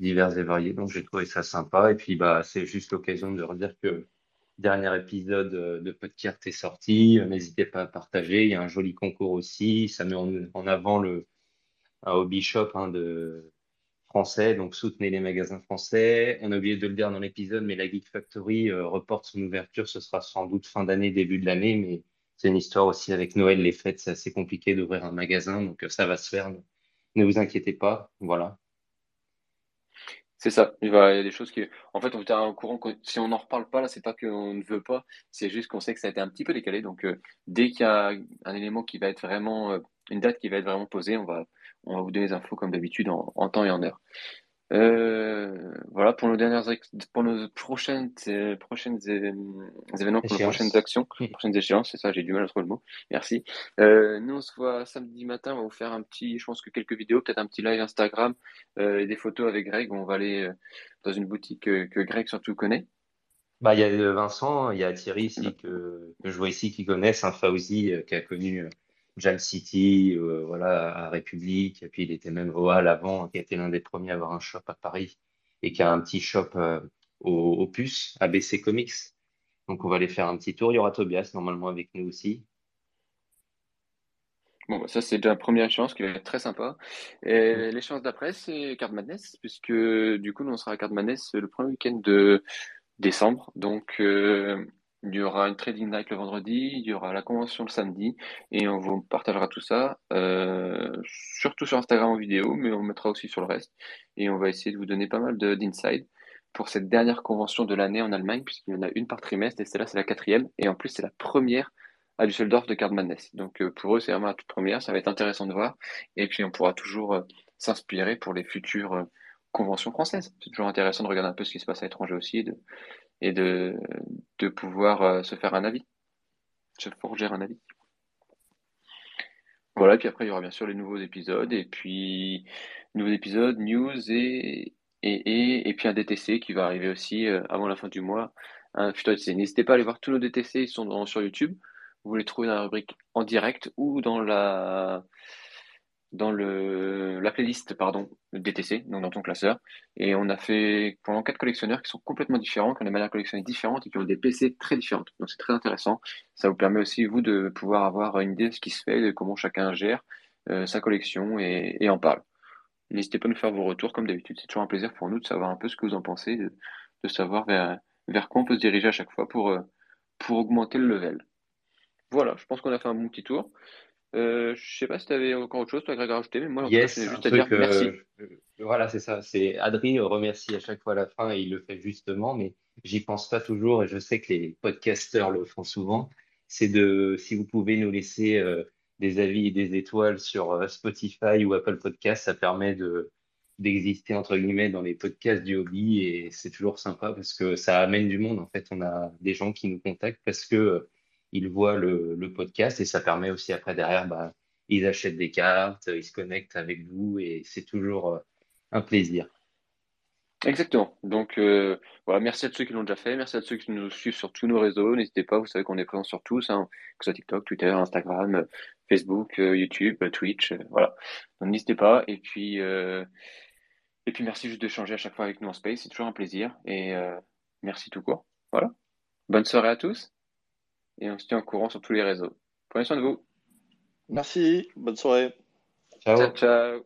divers et variés, donc j'ai trouvé ça sympa. Et puis bah c'est juste l'occasion de redire que dernier épisode de podcast est sorti. N'hésitez pas à partager. Il y a un joli concours aussi. Ça met en avant le un hobby shop hein, de français, donc soutenez les magasins français. On a oublié de le dire dans l'épisode, mais la Geek Factory euh, reporte son ouverture. Ce sera sans doute fin d'année, début de l'année, mais c'est une histoire aussi avec Noël, les fêtes, c'est assez compliqué d'ouvrir un magasin, donc euh, ça va se faire. Ne vous inquiétez pas, voilà. C'est ça. Il, y a des choses qui. En fait, on est au courant que si on n'en reparle pas, là, c'est pas qu'on ne veut pas, c'est juste qu'on sait que ça a été un petit peu décalé. Donc, euh, dès qu'il y a un élément qui va être vraiment. une date qui va être vraiment posée, on va, on va vous donner les infos comme d'habitude en, temps et en heure. Euh, voilà pour nos dernières pour nos prochaines prochaines événements pour nos prochaines actions prochaines échéances c'est ça j'ai du mal à trouver le mot. Merci. Euh, nous on se voit samedi matin on va vous faire un petit je pense que quelques vidéos peut-être un petit live Instagram euh, et des photos avec Greg. On va aller dans une boutique que, Greg surtout connaît. Bah il y a Vincent il y a Thierry ici que, je vois ici qui connaissent un Fauzi qui a connu Jam City, euh, voilà, à République, et puis il était même au Hall avant, qui a été l'un des premiers à avoir un shop à Paris, et qui a un petit shop euh, au, au, puce, ABC Comics. Donc on va aller faire un petit tour. Il y aura Tobias normalement avec nous aussi. Bon, bah, ça c'est déjà la première échéance qui va être très sympa. Et l'échéance d'après, c'est Card Madness, puisque du coup, nous on sera à Card Madness le premier week-end de décembre. Donc, euh, il y aura une trading night le vendredi, il y aura la convention le samedi, et on vous partagera tout ça, euh, surtout sur Instagram en vidéo, mais on mettra aussi sur le reste. Et on va essayer de vous donner pas mal d'inside pour cette dernière convention de l'année en Allemagne, puisqu'il y en a une par trimestre, et celle-là c'est la quatrième, et en plus c'est la première à Düsseldorf de Card. Donc euh, pour eux c'est vraiment la toute première, ça va être intéressant de voir, et puis on pourra toujours euh, s'inspirer pour les futures conventions françaises. C'est toujours intéressant de regarder un peu ce qui se passe à l'étranger aussi, de, et de, de pouvoir euh, se faire un avis, se forger un avis. Voilà, et puis après, il y aura bien sûr les nouveaux épisodes, et puis nouveaux épisodes, news, et, et, et, puis un DTC qui va arriver aussi euh, avant la fin du mois. Un N'hésitez pas à aller voir tous nos DTC, ils sont sur YouTube. Vous les trouvez dans la rubrique en direct ou dans la dans le, la playlist pardon, DTC, donc dans ton classeur. Et on a fait pendant quatre collectionneurs qui sont complètement différents, qui ont des manières de collectionner différentes et qui ont des PC très différentes. Donc c'est très intéressant. Ça vous permet aussi, vous, de pouvoir avoir une idée de ce qui se fait, de comment chacun gère euh, sa collection et, en parle. N'hésitez pas à nous faire vos retours comme d'habitude. C'est toujours un plaisir pour nous de savoir un peu ce que vous en pensez, de, de savoir vers, vers quoi on peut se diriger à chaque fois pour, euh, pour augmenter le level. Voilà, je pense qu'on a fait un bon petit tour. Euh, je sais pas si tu avais encore autre chose, toi, Greg, à rajouter, mais moi, en yes, juste à dire merci. Euh, voilà, c'est ça. C'est Adri remercie à chaque fois à la fin et il le fait justement, mais j'y pense pas toujours et je sais que les podcasteurs le font souvent. C'est de, si vous pouvez nous laisser euh, des avis et des étoiles sur euh, Spotify ou Apple Podcast, ça permet de d'exister entre guillemets dans les podcasts du hobby et c'est toujours sympa parce que ça amène du monde. En fait, on a des gens qui nous contactent parce que euh, ils voient le, podcast et ça permet aussi après derrière, bah, ils achètent des cartes, ils se connectent avec vous et c'est toujours euh, un plaisir. Exactement. Donc euh, voilà, merci à ceux qui l'ont déjà fait, merci à ceux qui nous suivent sur tous nos réseaux. N'hésitez pas, vous savez qu'on est présent sur tous, hein, que ce soit TikTok, Twitter, Instagram, Facebook, YouTube, Twitch, voilà. Donc n'hésitez pas. Et puis et puis merci juste d'échanger à chaque fois avec nous en space, c'est toujours un plaisir. Et euh, merci tout court. Voilà. Bonne soirée à tous. Et on se tient au courant sur tous les réseaux. Prenez soin de vous. Merci. Bonne soirée. Ciao. Ciao, ciao.